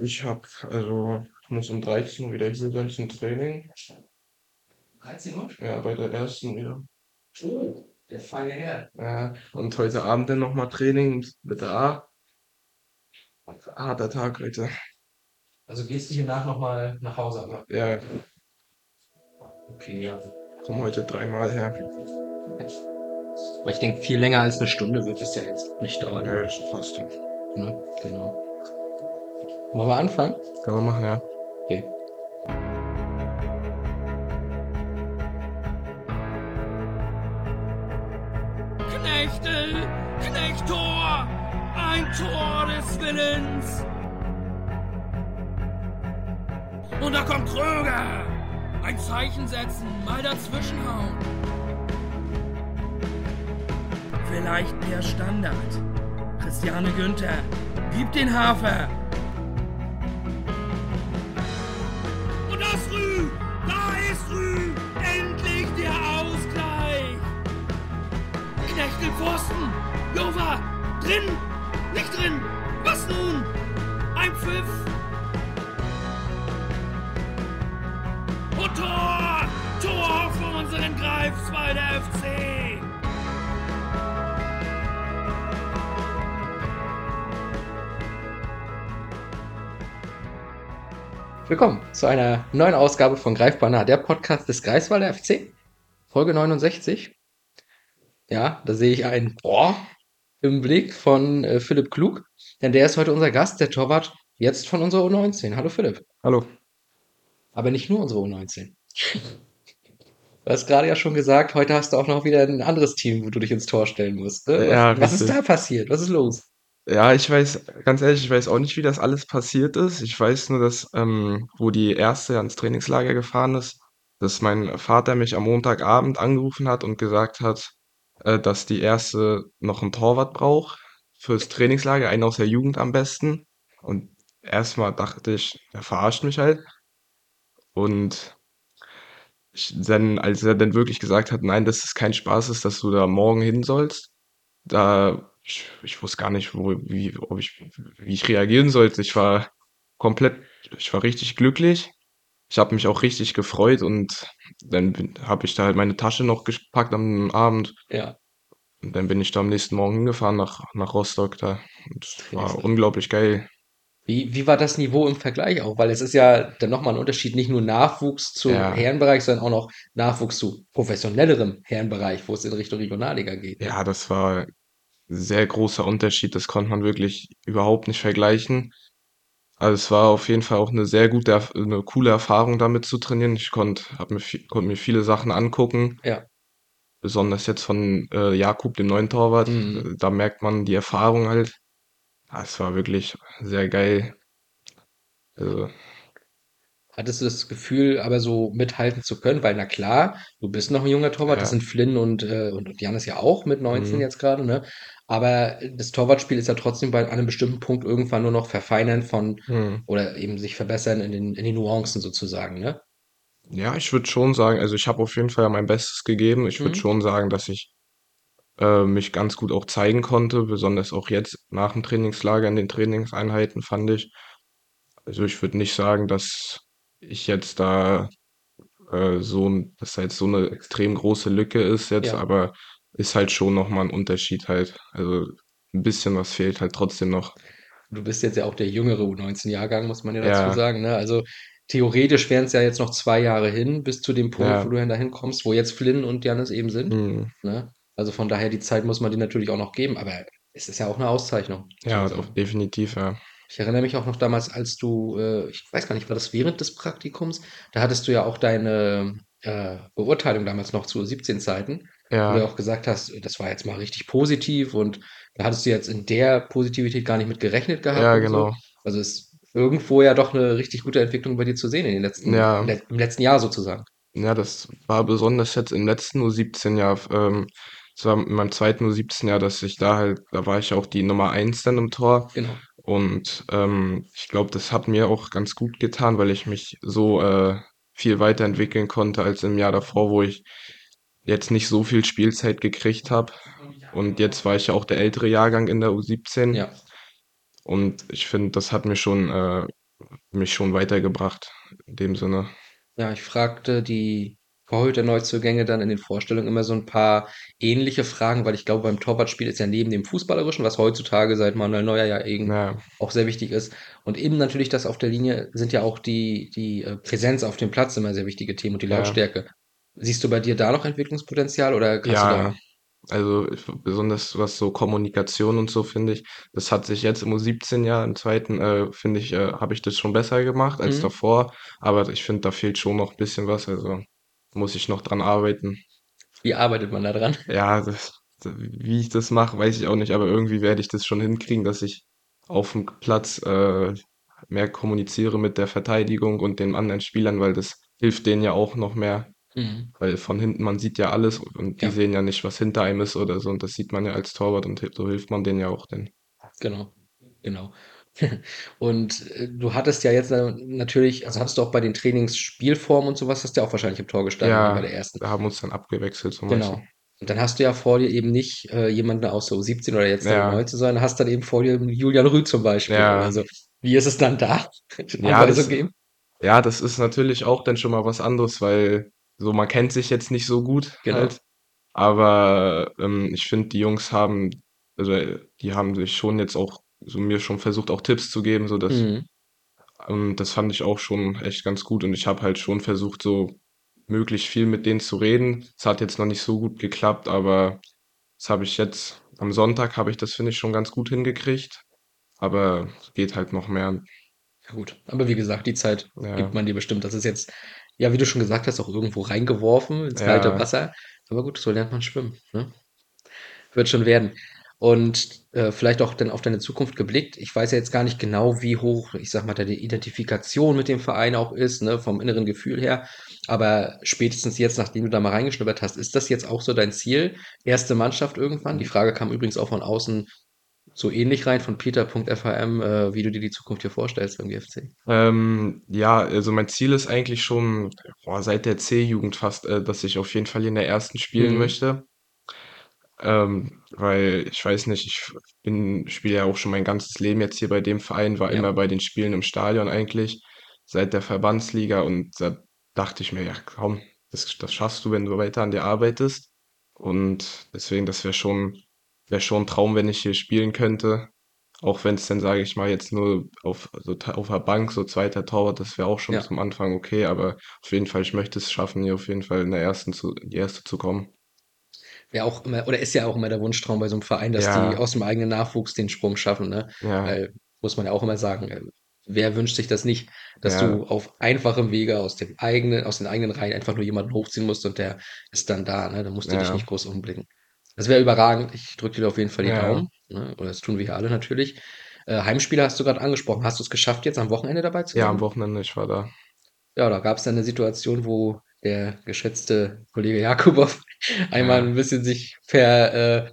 Ich habe, also, ich muss um 13 Uhr wieder hier sein zum Training. 13 Uhr? Ja, bei der ersten wieder. Oh, der feine Herr. Ja, und heute Abend dann nochmal Training mit der A. Harter Tag heute. Also gehst du hier nach nochmal nach Hause, aber. Ja, Okay, ja. komm heute dreimal her. Aber ich denke, viel länger als eine Stunde wird es ja jetzt nicht dauern. Ja, fast. Ne? Genau. Wollen wir anfangen? Kann man machen, ja. Okay. Knechtel, Knechtor, ein Tor des Willens. Und da kommt Kröger. Ein Zeichen setzen, mal dazwischenhauen. Vielleicht der Standard. Christiane Günther, gib den Hafer. Pfosten! Jova! Drin! Nicht drin! Was nun? Ein Pfiff! Und Tor! Tor für unseren Greifswalder FC! Willkommen zu einer neuen Ausgabe von Greifbar nah, der Podcast des Greifswalder FC. Folge 69. Ja, da sehe ich ein Boah im Blick von äh, Philipp Klug, denn der ist heute unser Gast, der Torwart jetzt von unserer U19. Hallo Philipp. Hallo. Aber nicht nur unsere U19. Du hast gerade ja schon gesagt, heute hast du auch noch wieder ein anderes Team, wo du dich ins Tor stellen musst. Ne? Was, Ja, was ist da passiert? Was ist los? Ja, ich weiß, ganz ehrlich, ich weiß auch nicht, wie das alles passiert ist. Ich weiß nur, dass, ähm, wo die erste ans Trainingslager gefahren ist, dass mein Vater mich am Montagabend angerufen hat und gesagt hat, äh, dass die erste noch einen Torwart braucht fürs Trainingslager, einen aus der Jugend am besten. Und erstmal dachte ich, er verarscht mich halt. Und ich, dann, als er dann wirklich gesagt hat, nein, dass es kein Spaß ist, dass du da morgen hin sollst, da ich, ich wusste gar nicht, wo, wie, ob ich, wie ich reagieren sollte. Ich war komplett, ich war richtig glücklich. Ich habe mich auch richtig gefreut und dann habe ich da halt meine Tasche noch gepackt am Abend Ja, und dann bin ich da am nächsten Morgen hingefahren nach, nach Rostock da. Und es war Trainingslager. unglaublich geil. Wie, wie war das Niveau im Vergleich auch? Weil es ist ja dann nochmal ein Unterschied, nicht nur Nachwuchs zum Ja. Herrenbereich, sondern auch noch Nachwuchs zu professionellerem Herrenbereich, wo es in Richtung Regionalliga geht. ne? Ja, das war ein sehr großer Unterschied. Das konnte man wirklich überhaupt nicht vergleichen. Also es war auf jeden Fall auch eine sehr gute, Erf- eine coole Erfahrung damit zu trainieren. Ich konnte, mir, vi- konnte mir viele Sachen angucken. Ja. Besonders jetzt von äh, Jakub, dem neuen Torwart. Mhm. Äh, Da merkt man die Erfahrung halt. Ja, es war wirklich sehr geil. Also, Hattest du das Gefühl, aber so mithalten zu können? Weil, na klar, du bist noch ein junger Torwart, das Ja. sind Flynn und, äh, und, und Janis ja auch mit 19 Mhm. jetzt gerade, ne? Aber das Torwartspiel ist ja trotzdem bei einem bestimmten Punkt irgendwann nur noch verfeinern von hm. oder eben sich verbessern in den, in den Nuancen sozusagen, ne? Ja, ich würde schon sagen, also ich habe auf jeden Fall mein Bestes gegeben. Ich würde Mhm. schon sagen, dass ich äh, mich ganz gut auch zeigen konnte, besonders auch jetzt nach dem Trainingslager in den Trainingseinheiten fand ich. Also ich würde nicht sagen, dass ich jetzt da äh, so, dass da jetzt so eine extrem große Lücke ist jetzt, Ja. aber ist halt schon nochmal ein Unterschied halt. Also ein bisschen was fehlt halt trotzdem noch. Du bist jetzt ja auch der jüngere U19-Jahrgang, muss man ja dazu Ja. sagen, ne? Also theoretisch wären es ja jetzt noch zwei Jahre hin, bis zu dem Punkt, Ja. wo du dann dahin kommst, wo jetzt Flynn und Janis eben sind, Hm. ne? Also von daher, die Zeit muss man dir natürlich auch noch geben, aber es ist ja auch eine Auszeichnung. Ja, Also, auf, definitiv, ja. ich erinnere mich auch noch damals, als du, äh, ich weiß gar nicht, war das während des Praktikums? Da hattest du ja auch deine äh, Beurteilung damals noch zu 17-Zeiten, wo du ja Ja, auch gesagt hast, das war jetzt mal richtig positiv und da hattest du jetzt in der Positivität gar nicht mit gerechnet gehabt ja, und so. genau. Also ist irgendwo ja doch eine richtig gute Entwicklung bei dir zu sehen in den letzten, Ja. im, le im letzten Jahr sozusagen. Ja, das war besonders jetzt im letzten U17-Jahr, ähm, das war in meinem zweiten U17-Jahr, dass ich da halt, da war ich auch die Nummer eins dann im Tor. Genau. Und ähm, ich glaube, das hat mir auch ganz gut getan, weil ich mich so äh, viel weiterentwickeln konnte als im Jahr davor, wo ich jetzt nicht so viel Spielzeit gekriegt habe. Und jetzt war ich ja auch der ältere Jahrgang in der U17. Ja. Und ich finde, das hat mir schon, äh, mich schon weitergebracht in dem Sinne. Ja, ich fragte die Torhüter-Neuzugänge dann in den Vorstellungen immer so ein paar ähnliche Fragen, weil ich glaube, beim Torwartspiel ist ja neben dem Fußballerischen, was heutzutage seit Manuel Neuer ja eben Ja, auch sehr wichtig ist und eben natürlich das auf der Linie sind ja auch die die, äh, Präsenz auf dem Platz immer sehr wichtige Themen und die ja, Lautstärke. Siehst du bei dir da noch Entwicklungspotenzial oder kannst du da ja. Also besonders was so Kommunikation und so finde ich, das hat sich jetzt im U17-Jahr, im zweiten, äh, finde ich, äh, habe ich das schon besser gemacht als mhm. davor. Aber ich finde, da fehlt schon noch ein bisschen was. Also muss ich noch dran arbeiten. Wie arbeitet man da dran? Ja, das, wie ich das mache, weiß ich auch nicht, aber irgendwie werde ich das schon hinkriegen, dass ich auf dem Platz äh, mehr kommuniziere mit der Verteidigung und den anderen Spielern, weil das hilft denen ja auch noch mehr. Mhm. Weil von hinten, man sieht ja alles und die Ja, sehen ja nicht, was hinter einem ist oder so. Und das sieht man ja als Torwart und so hilft man denen ja auch denn. genau. Genau. Und, äh, du hattest ja jetzt na natürlich also, hattest du auch bei den Trainingsspielformen und so was hast du ja auch wahrscheinlich im Tor gestanden, ne, bei Ja, der ersten. wir haben uns dann abgewechselt so Genau. meistens. Und dann hast du ja vor dir eben nicht, äh, jemanden aus der U17 oder jetzt Ja, U19, sondern hast dann eben vor dir Julian Rüh zum Beispiel ja, so. Wie ist es dann da? ja, das, ja, das ist natürlich auch dann schon mal was anderes, weil so man kennt sich jetzt nicht so gut Genau. halt. Aber ähm, ich finde, die Jungs haben, also äh, die haben sich schon jetzt auch so mir schon versucht, auch Tipps zu geben, so dass, Mhm. ähm, das fand ich auch schon echt ganz gut und ich habe halt schon versucht, so möglichst viel mit denen zu reden. Es hat jetzt noch nicht so gut geklappt, aber das habe ich jetzt am Sonntag habe ich das, finde ich, schon ganz gut hingekriegt. Aber es geht halt noch mehr. Ja gut. Aber wie gesagt, die Zeit gibt Ja, man dir bestimmt. Das ist jetzt, ja, wie du schon gesagt hast, auch irgendwo reingeworfen ins kalte ja, Wasser. Aber gut, so lernt man schwimmen, ne? Wird schon werden. Und, äh, vielleicht auch dann auf deine Zukunft geblickt. Ich weiß ja jetzt gar nicht genau, wie hoch, ich sage mal, deine Identifikation mit dem Verein auch ist, ne, vom inneren Gefühl her. Aber spätestens jetzt, nachdem du da mal reingeschnuppert hast, ist das jetzt auch so dein Ziel? Erste Mannschaft irgendwann? Die Frage kam übrigens auch von außen so ähnlich rein von peter.fhm, äh, wie du dir die Zukunft hier vorstellst beim GFC. ähm, ja, also mein Ziel ist eigentlich schon, boah, seit der C-Jugend fast, äh, dass ich auf jeden Fall in der ersten spielen Mhm. möchte. Ähm, weil ich weiß nicht, ich bin, spiele ja auch schon mein ganzes Leben jetzt hier bei dem Verein, war Ja, immer bei den Spielen im Stadion eigentlich, seit der Verbandsliga und da dachte ich mir, ja komm, das, das schaffst du, wenn du weiter an dir arbeitest. Und deswegen, das wäre schon, wäre schon ein Traum, wenn ich hier spielen könnte. Auch wenn es dann, sage ich mal, jetzt nur auf, so, ta- auf der Bank, so zweiter Torwart, das wäre auch schon ja. zum Anfang okay, aber auf jeden Fall, ich möchte es schaffen, hier auf jeden Fall in der ersten zu, in die erste zu kommen. Wäre auch immer, oder ist ja auch immer der Wunschtraum bei so einem Verein, dass die Ja, aus dem eigenen Nachwuchs den Sprung schaffen, ne? ja, Weil, muss man ja auch immer sagen, äh, wer wünscht sich das nicht, dass ja, du auf einfachem Wege aus dem eigenen, aus den eigenen Reihen einfach nur jemanden hochziehen musst und der ist dann da, ne? Da musst du dich ja, nicht groß umblicken. Das wäre überragend. Ich drücke dir auf jeden Fall die ja. Daumen, ne? Oder das tun wir hier alle natürlich. Äh, Heimspiele hast du gerade angesprochen. Hast du es geschafft, jetzt am Wochenende dabei zu Ja, am sein? Wochenende, ich war da. Ja, da gab es dann eine Situation, wo der geschätzte Kollege Jakubow einmal Ja, ein bisschen sich ver, äh,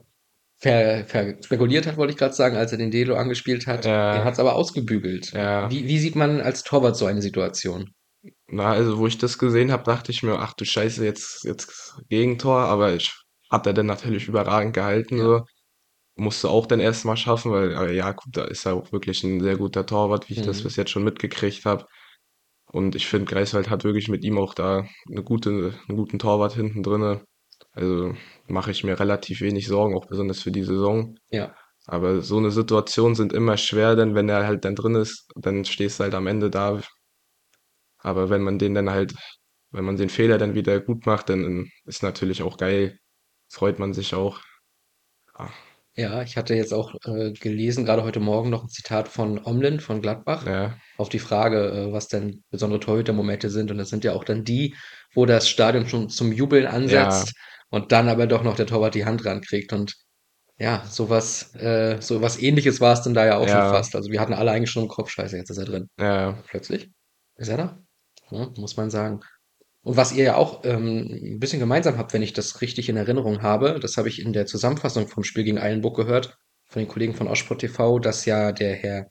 ver, ver spekuliert hat, wollte ich gerade sagen, als er den Delo angespielt hat. Er ja, hat es aber ausgebügelt. ja. Wie, wie sieht man als Torwart so eine Situation? Na, also wo ich das gesehen habe, dachte ich mir, ach du Scheiße, jetzt, jetzt Gegentor, aber ich hat er dann natürlich überragend gehalten, Ja, so. Musste auch dann erst mal schaffen, weil äh, Jakub, da ist er auch wirklich ein sehr guter Torwart, wie ich das mhm. bis jetzt schon mitgekriegt habe. Und ich finde, Greifswald hat wirklich mit ihm auch da eine gute, einen guten Torwart hinten drinne. Also mache ich mir relativ wenig Sorgen, auch besonders für die Saison. Ja, Aber so eine Situation sind immer schwer, denn wenn er halt dann drin ist, dann stehst du halt am Ende da. Aber wenn man den dann halt, wenn man den Fehler dann wieder gut macht, dann ist natürlich auch geil. Freut man sich auch. Ja, ja, ich hatte jetzt auch äh, gelesen, gerade heute Morgen noch ein Zitat von Omlin von Gladbach ja, auf die Frage, äh, was denn besondere Torhütermomente sind. Und das sind ja auch dann die, wo das Stadion schon zum Jubeln ja, ansetzt und dann aber doch noch der Torwart die Hand rankriegt. Und Ja, sowas, äh, so was Ähnliches war es dann da ja auch schon ja, fast. Also wir hatten alle eigentlich schon im Kopf, scheiße, jetzt ist er drin. ja, Plötzlich ist er da. Ja, muss man sagen. Und was ihr ja auch ähm, ein bisschen gemeinsam habt, wenn ich das richtig in Erinnerung habe, das habe ich in der Zusammenfassung vom Spiel gegen Eilenburg gehört, von den Kollegen von Osport TV, dass ja der Herr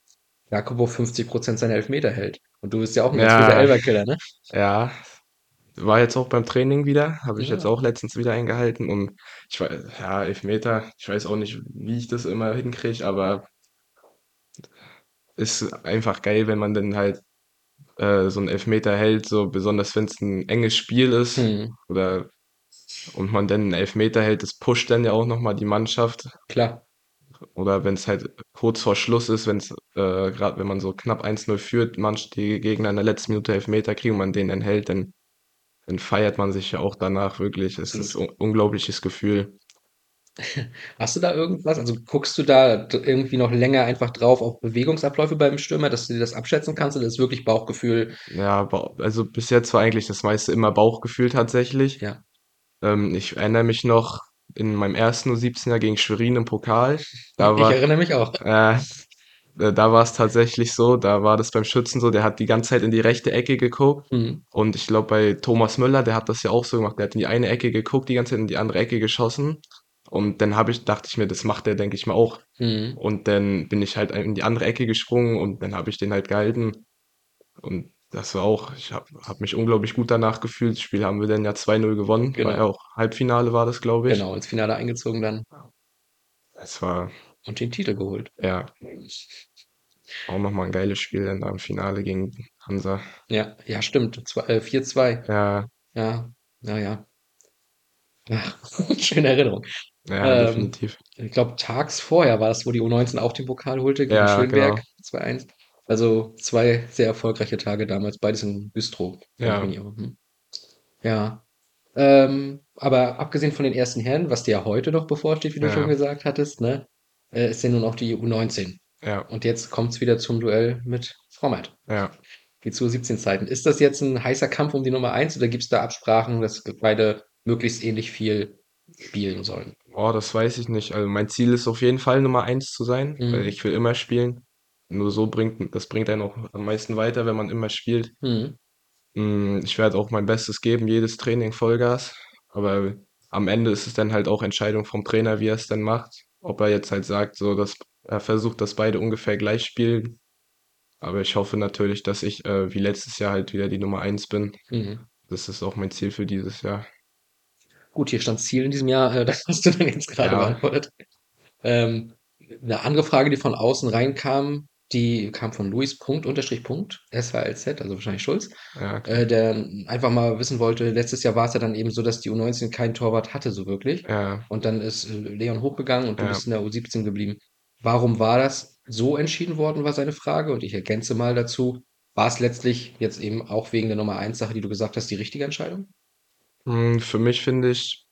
Jakobo 50% seiner Elfmeter hält. Und du bist ja auch ein ganz guter ja, Elferkiller, ne? ja. War jetzt auch beim Training wieder, habe ich jetzt Ja. auch letztens wieder eingehalten und ich weiß, ja, Elfmeter, ich weiß auch nicht, wie ich das immer hinkriege, aber ist einfach geil, wenn man dann halt äh, so einen Elfmeter hält, so besonders wenn es ein enges Spiel ist Mhm. oder und man dann einen Elfmeter hält, das pusht dann ja auch nochmal die Mannschaft. Klar. Oder wenn es halt kurz vor Schluss ist, wenn es äh, gerade wenn man so knapp 1-0 führt, manch die Gegner in der letzten Minute Elfmeter kriegen und man den dann hält, dann, dann feiert man sich ja auch danach wirklich. Es ist ein unglaubliches Gefühl. Hast du da irgendwas? Also guckst du da irgendwie noch länger einfach drauf auf Bewegungsabläufe beim Stürmer, dass du dir das abschätzen kannst oder ist wirklich Bauchgefühl? Ja, also bis jetzt war eigentlich das meiste immer Bauchgefühl tatsächlich. Ja. Ähm, ich erinnere mich noch in meinem ersten U17er gegen Schwerin im Pokal. Da ich war, erinnere mich auch. äh, äh, da war es tatsächlich so, da war das beim Schützen so, der hat die ganze Zeit in die rechte Ecke geguckt. Mhm. Und ich glaube, bei Thomas Müller, der hat das ja auch so gemacht. Der hat in die eine Ecke geguckt, die ganze Zeit in die andere Ecke geschossen. Und dann habe ich, dachte ich mir, das macht der, denke ich mal, auch. Mhm. Und dann bin ich halt in die andere Ecke gesprungen und dann habe ich den halt gehalten. Und das war auch, ich habe hab mich unglaublich gut danach gefühlt. Das Spiel haben wir dann ja 2-0 gewonnen. Genau. War ja auch Halbfinale war das, glaube ich. Genau, ins Finale eingezogen dann Es war, und den Titel geholt. ja, auch nochmal ein geiles Spiel dann da im Finale gegen Hansa. Ja, ja, stimmt. Zwei- äh, 4-2. Ja, Ja, naja. Ach, schöne Erinnerung. ja, Ähm, definitiv. Ich glaube, tags vorher war es, wo die U19 auch den Pokal holte gegen Ja, Schönberg. genau. 2-1. Also zwei sehr erfolgreiche Tage damals, beides in Güstrow. Ja. Hm. Ja. Ähm, aber abgesehen von den ersten Herren, was dir ja heute noch bevorsteht, wie du Ja. schon gesagt hattest, ne, äh, ist ja nun auch die U19. Ja, Und jetzt kommt es wieder zum Duell mit Frommert. ja. Die zu 17 Zeiten. Ist das jetzt ein heißer Kampf um die Nummer 1 oder gibt es da Absprachen, dass beide möglichst ähnlich viel spielen sollen? Oh, das weiß ich nicht. Also mein Ziel ist auf jeden Fall Nummer eins zu sein, Mhm. weil ich will immer spielen. Nur so bringt, das bringt einen auch am meisten weiter, wenn man immer spielt. Hm. Mm, Ich werde auch mein Bestes geben, jedes Training Vollgas. Aber am Ende ist es dann halt auch Entscheidung vom Trainer, wie er es dann macht. Ob er jetzt halt sagt, so dass er versucht, dass beide ungefähr gleich spielen. Aber ich hoffe natürlich, dass ich äh, wie letztes Jahr halt wieder die Nummer eins bin. Mhm. Das ist auch mein Ziel für dieses Jahr. Gut, hier stand Ziel in diesem Jahr, äh, das hast du dann jetzt gerade Ja. beantwortet. Ähm, eine andere Frage, die von außen reinkam, die kam von Luis Punkt unterstrich Punkt, SHLZ, also wahrscheinlich Schulz, Ja, okay. äh, der einfach mal wissen wollte, letztes Jahr war es ja dann eben so, dass die U19 keinen Torwart hatte, so wirklich. ja. Und dann ist äh, Leon hochgegangen und du Ja. bist in der U17 geblieben. Warum war das so entschieden worden, war seine Frage. Und ich ergänze mal dazu, war es letztlich jetzt eben auch wegen der Nummer 1 Sache, die du gesagt hast, die richtige Entscheidung? Mm, Für mich finde ich,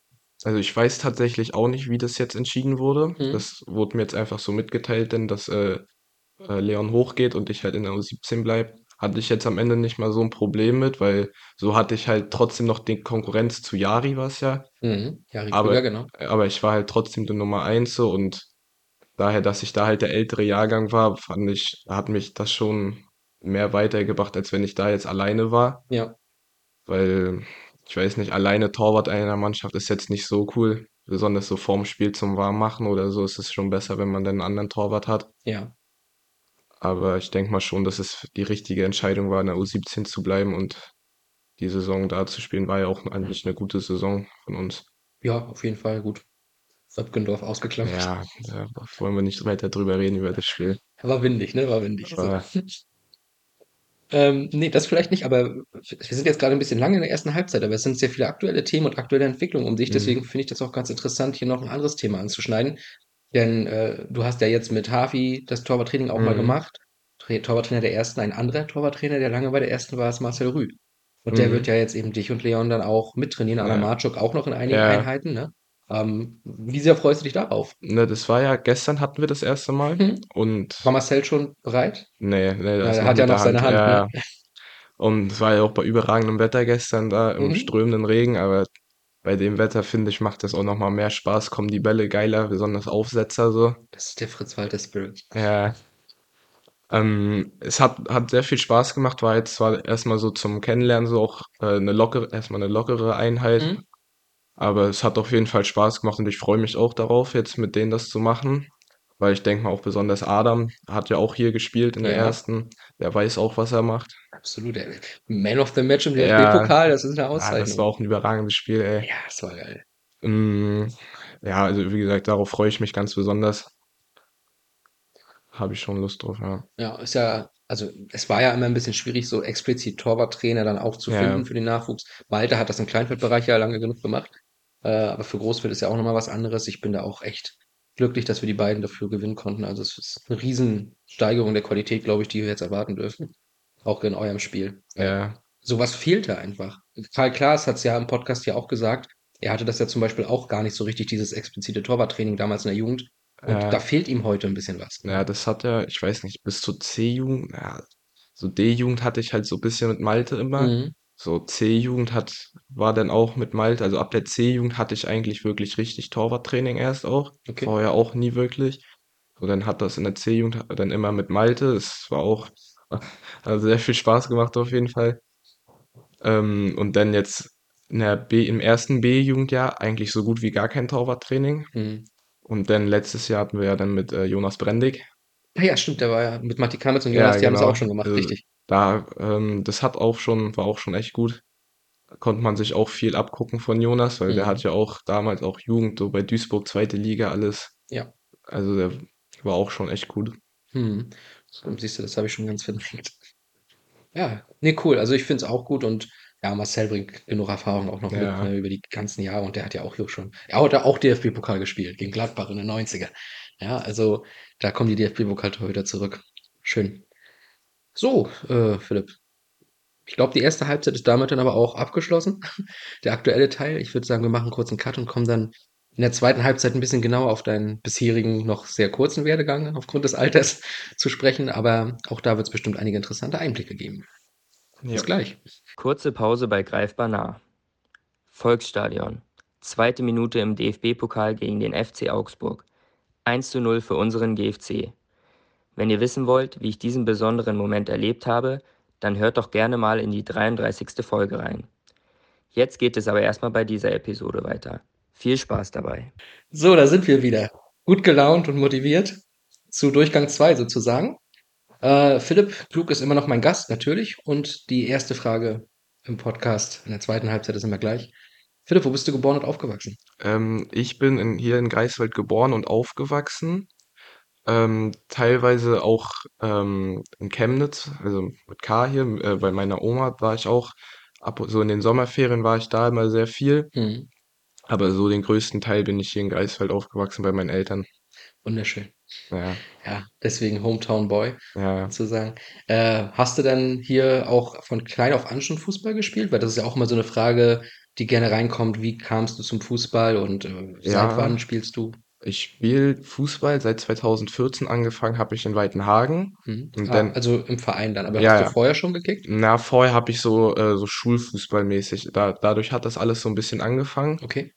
also ich weiß tatsächlich auch nicht, wie das jetzt entschieden wurde. Mhm. Das wurde mir jetzt einfach so mitgeteilt, denn dass äh, äh, Leon hochgeht und ich halt in der U17 bleib. Hatte ich jetzt am Ende nicht mal so ein Problem mit, weil so hatte ich halt trotzdem noch die Konkurrenz zu Yari, was ja. Mhm. Jari Aber- Krüger, genau. Aber ich war halt trotzdem die Nummer eins so und daher, dass ich da halt der ältere Jahrgang war, fand ich, hat mich das schon mehr weitergebracht, als wenn ich da jetzt alleine war. Ja. Weil, ich weiß nicht, alleine Torwart einer Mannschaft ist jetzt nicht so cool. Besonders so vorm Spiel zum Warmmachen oder so ist es schon besser, wenn man dann einen anderen Torwart hat. Ja. Aber ich denke mal schon, dass es die richtige Entscheidung war, in der U17 zu bleiben und die Saison da zu spielen, war ja auch eigentlich eine gute Saison von uns. Ja, auf jeden Fall gut. Söpkendorf ausgeklammert. Ja, da wollen wir nicht weiter drüber reden über das Spiel. War windig, ne? War windig. So. War- Ähm, nee, das vielleicht nicht, aber wir sind jetzt gerade ein bisschen lange in der ersten Halbzeit, aber es sind sehr viele aktuelle Themen und aktuelle Entwicklungen um dich. Mhm. Deswegen finde ich das auch ganz interessant, hier noch ein anderes Thema anzuschneiden. Denn äh, du hast ja jetzt mit Hafi das Torwarttraining auch mal Mhm. gemacht. Tra Torwarttrainer der ersten, ein anderer Torwarttrainer, der lange bei der ersten war, ist Marcel Rüh. Und der Mhm. wird ja jetzt eben dich und Leon dann auch mittrainieren, Anna Ja. Marczuk auch noch in einigen Ja. Einheiten. Ne? Ähm, wie sehr freust du dich darauf? Ne, das war ja, gestern hatten wir das erste Mal Mhm. und War Marcel schon bereit? nee, nee, Ja, das er noch hat ja noch seine Hand, ja, ne? ja. Und es war ja auch bei überragendem Wetter gestern da, im Mhm. strömenden Regen, aber bei dem Wetter, finde ich, macht das auch nochmal mehr Spaß, kommen die Bälle geiler, besonders Aufsetzer so. Das ist der Fritz-Walter Spirit. Ja. Ähm, es hat, hat sehr viel Spaß gemacht, war jetzt zwar erstmal so zum Kennenlernen so auch äh, eine lockere, erstmal eine lockere Einheit, Mhm. Aber es hat auf jeden Fall Spaß gemacht und ich freue mich auch darauf, jetzt mit denen das zu machen, weil ich denke mal auch besonders Adam hat ja auch hier gespielt in der Ja. ersten, der weiß auch, was er macht. Absolut. ey. Man of the Match im Ja. DFB-Pokal, das ist eine Ja, das war Auszeichnung. auch ein überragendes Spiel, ey. Ja, das war geil. Mm, ja, also wie gesagt, darauf freue ich mich ganz besonders. habe ich schon Lust drauf, ja. Ja, ist ja, also es war ja immer ein bisschen schwierig, so explizit Torwarttrainer dann auch zu Ja, finden für den Nachwuchs. Malte hat das im Kleinfeldbereich ja lange genug gemacht. Äh, aber für Großfeld ist ja auch nochmal was anderes. Ich bin da auch echt glücklich, dass wir die beiden dafür gewinnen konnten. Also es ist eine Riesensteigerung der Qualität, glaube ich, die wir jetzt erwarten dürfen. Auch in eurem Spiel. Ja, sowas fehlte einfach. Karl Klaas hat es ja im Podcast ja auch gesagt. Er hatte das ja zum Beispiel auch gar nicht so richtig, dieses explizite Torwarttraining damals in der Jugend. Und Ja. da fehlt ihm heute ein bisschen was. ja, das hat er, ich weiß nicht, bis zur C-Jugend, ja, so D-Jugend hatte ich halt so ein bisschen mit Malte immer. Mhm. So C-Jugend hat, war dann auch mit Malte, also ab der C-Jugend hatte ich eigentlich wirklich richtig Torwarttraining erst auch. Okay. Vorher auch nie wirklich. So, dann hat das in der C-Jugend dann immer mit Malte. Es war auch, hat sehr viel Spaß gemacht auf jeden Fall. Ähm, und dann jetzt in der B, im ersten B-Jugendjahr eigentlich so gut wie gar kein Torwarttraining. Mhm. Und dann letztes Jahr hatten wir ja dann mit äh, Jonas Brendig. Ah ja, stimmt, der war ja mit Matti Kamitz und Ja, Jonas, die haben es genau. auch schon gemacht, Also, richtig. Da, ähm, das hat auch schon, war auch schon echt gut. Da konnte man sich auch viel abgucken von Jonas, weil der Mhm. hat ja auch damals auch Jugend, so bei Duisburg, zweite Liga, alles. Ja. Also der war auch schon echt gut. Hm. So, siehst du, das habe ich schon ganz verdrängt. Ja, nee, cool. Also ich finde es auch gut und ja, Marcel bringt genug Erfahrung auch noch mit Ja. ne, über die ganzen Jahre und der hat ja auch hier schon, er hat ja auch DFB-Pokal gespielt gegen Gladbach in den 90er. Ja, also da kommen die DFB-Pokaltorhüter zurück. Schön. So, äh, Philipp. Ich glaube, die erste Halbzeit ist damit dann aber auch abgeschlossen. Der aktuelle Teil. Ich würde sagen, wir machen einen kurzen Cut und kommen dann in der zweiten Halbzeit ein bisschen genauer auf deinen bisherigen, noch sehr kurzen Werdegang aufgrund des Alters zu sprechen. Aber auch da wird es bestimmt einige interessante Einblicke geben. Ja. Bis gleich. Kurze Pause bei Greifbar nah. Volksstadion. Zweite Minute im DFB-Pokal gegen den FC Augsburg. 1 zu 0 für unseren GFC. Wenn ihr wissen wollt, wie ich diesen besonderen Moment erlebt habe, dann hört doch gerne mal in die 33. Folge rein. Jetzt geht es aber erstmal bei dieser Episode weiter. Viel Spaß dabei. So, da sind wir wieder. Gut gelaunt und motiviert. Zu Durchgang 2 sozusagen. Äh, Philipp Klug ist immer noch mein Gast, natürlich. Und die erste Frage im Podcast in der zweiten Halbzeit ist immer gleich. Philipp, wo bist du geboren und aufgewachsen? Ähm, ich bin in, hier in Greifswald geboren und aufgewachsen. Ähm, teilweise auch ähm, in Chemnitz, also mit K hier, äh, bei meiner Oma war ich auch, ab so in den Sommerferien war ich da immer sehr viel. Hm, Aber so den größten Teil bin ich hier in Greifswald aufgewachsen bei meinen Eltern. wunderschön. Ja, Ja, deswegen Hometown Boy ja. sozusagen. Äh, hast du dann hier auch von klein auf an schon Fußball gespielt? Weil das ist ja auch immer so eine Frage, die gerne reinkommt. Wie kamst du zum Fußball und äh, seit Ja. wann spielst du? Ich spiele Fußball seit 2014 angefangen, habe ich in Weitenhagen. Hm? Und Ah, dann- also im Verein dann. Aber Ja, hast du ja. vorher schon gekickt? Na, vorher habe ich so, äh, so Schulfußballmäßig. Da, dadurch hat das alles so ein bisschen angefangen. Okay.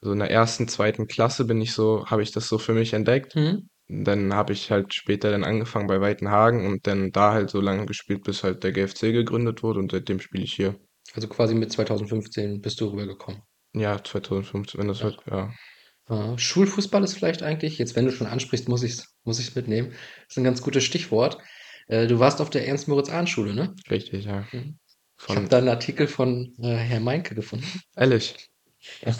So in der ersten, zweiten Klasse bin ich so, habe ich das so für mich entdeckt. Hm? Dann habe ich halt später dann angefangen bei Weitenhagen und dann da halt so lange gespielt, bis halt der GFC gegründet wurde und seitdem spiele ich hier. Also quasi mit 2015 bist du rübergekommen. Ja, 2015, wenn das Ja. wird, ja. Schulfußball ist vielleicht eigentlich, jetzt wenn du schon ansprichst, muss ich es muss ich's mitnehmen. Das ist ein ganz gutes Stichwort. Äh, du warst auf der Ernst-Moritz-Ahn-Schule, ne? Richtig, ja. Mhm. Ich habe Von, da einen Artikel von äh, Herr Meinke gefunden, ehrlich.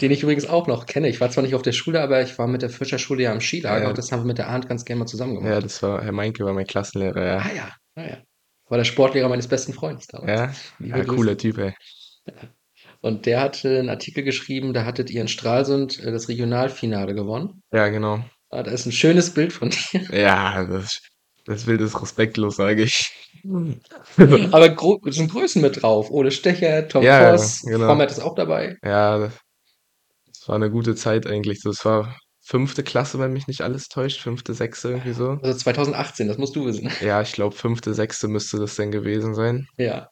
den ich übrigens auch noch kenne. Ich war zwar nicht auf der Schule, aber ich war mit der Fischerschule ja am Skilager Ja. und das haben wir mit der Ahnt ganz gerne mal zusammen Ja, gemacht. das war, Herr Meinke war mein Klassenlehrer, ja. Ah ja, ah ja. War der Sportlehrer meines besten Freundes damals. Ja, Liebe ja, Grüße. cooler Typ, ey. Und der hatte einen Artikel geschrieben, da hattet ihr in Stralsund äh, das Regionalfinale gewonnen. Ja, genau. Ah, da ist ein schönes Bild von dir. Ja, das, das Bild ist respektlos, sage ich. Aber gro sind Größen mit drauf. Ole Stecher, Tom Ja, Voss, genau. Frommet ist auch dabei. Ja, das, das war eine gute Zeit eigentlich. Das war fünfte Klasse, wenn mich nicht alles täuscht. Fünfte, sechste, irgendwie so. Also 2018, das musst du wissen. Ja, ich glaube, fünfte, sechste müsste das denn gewesen sein. Ja,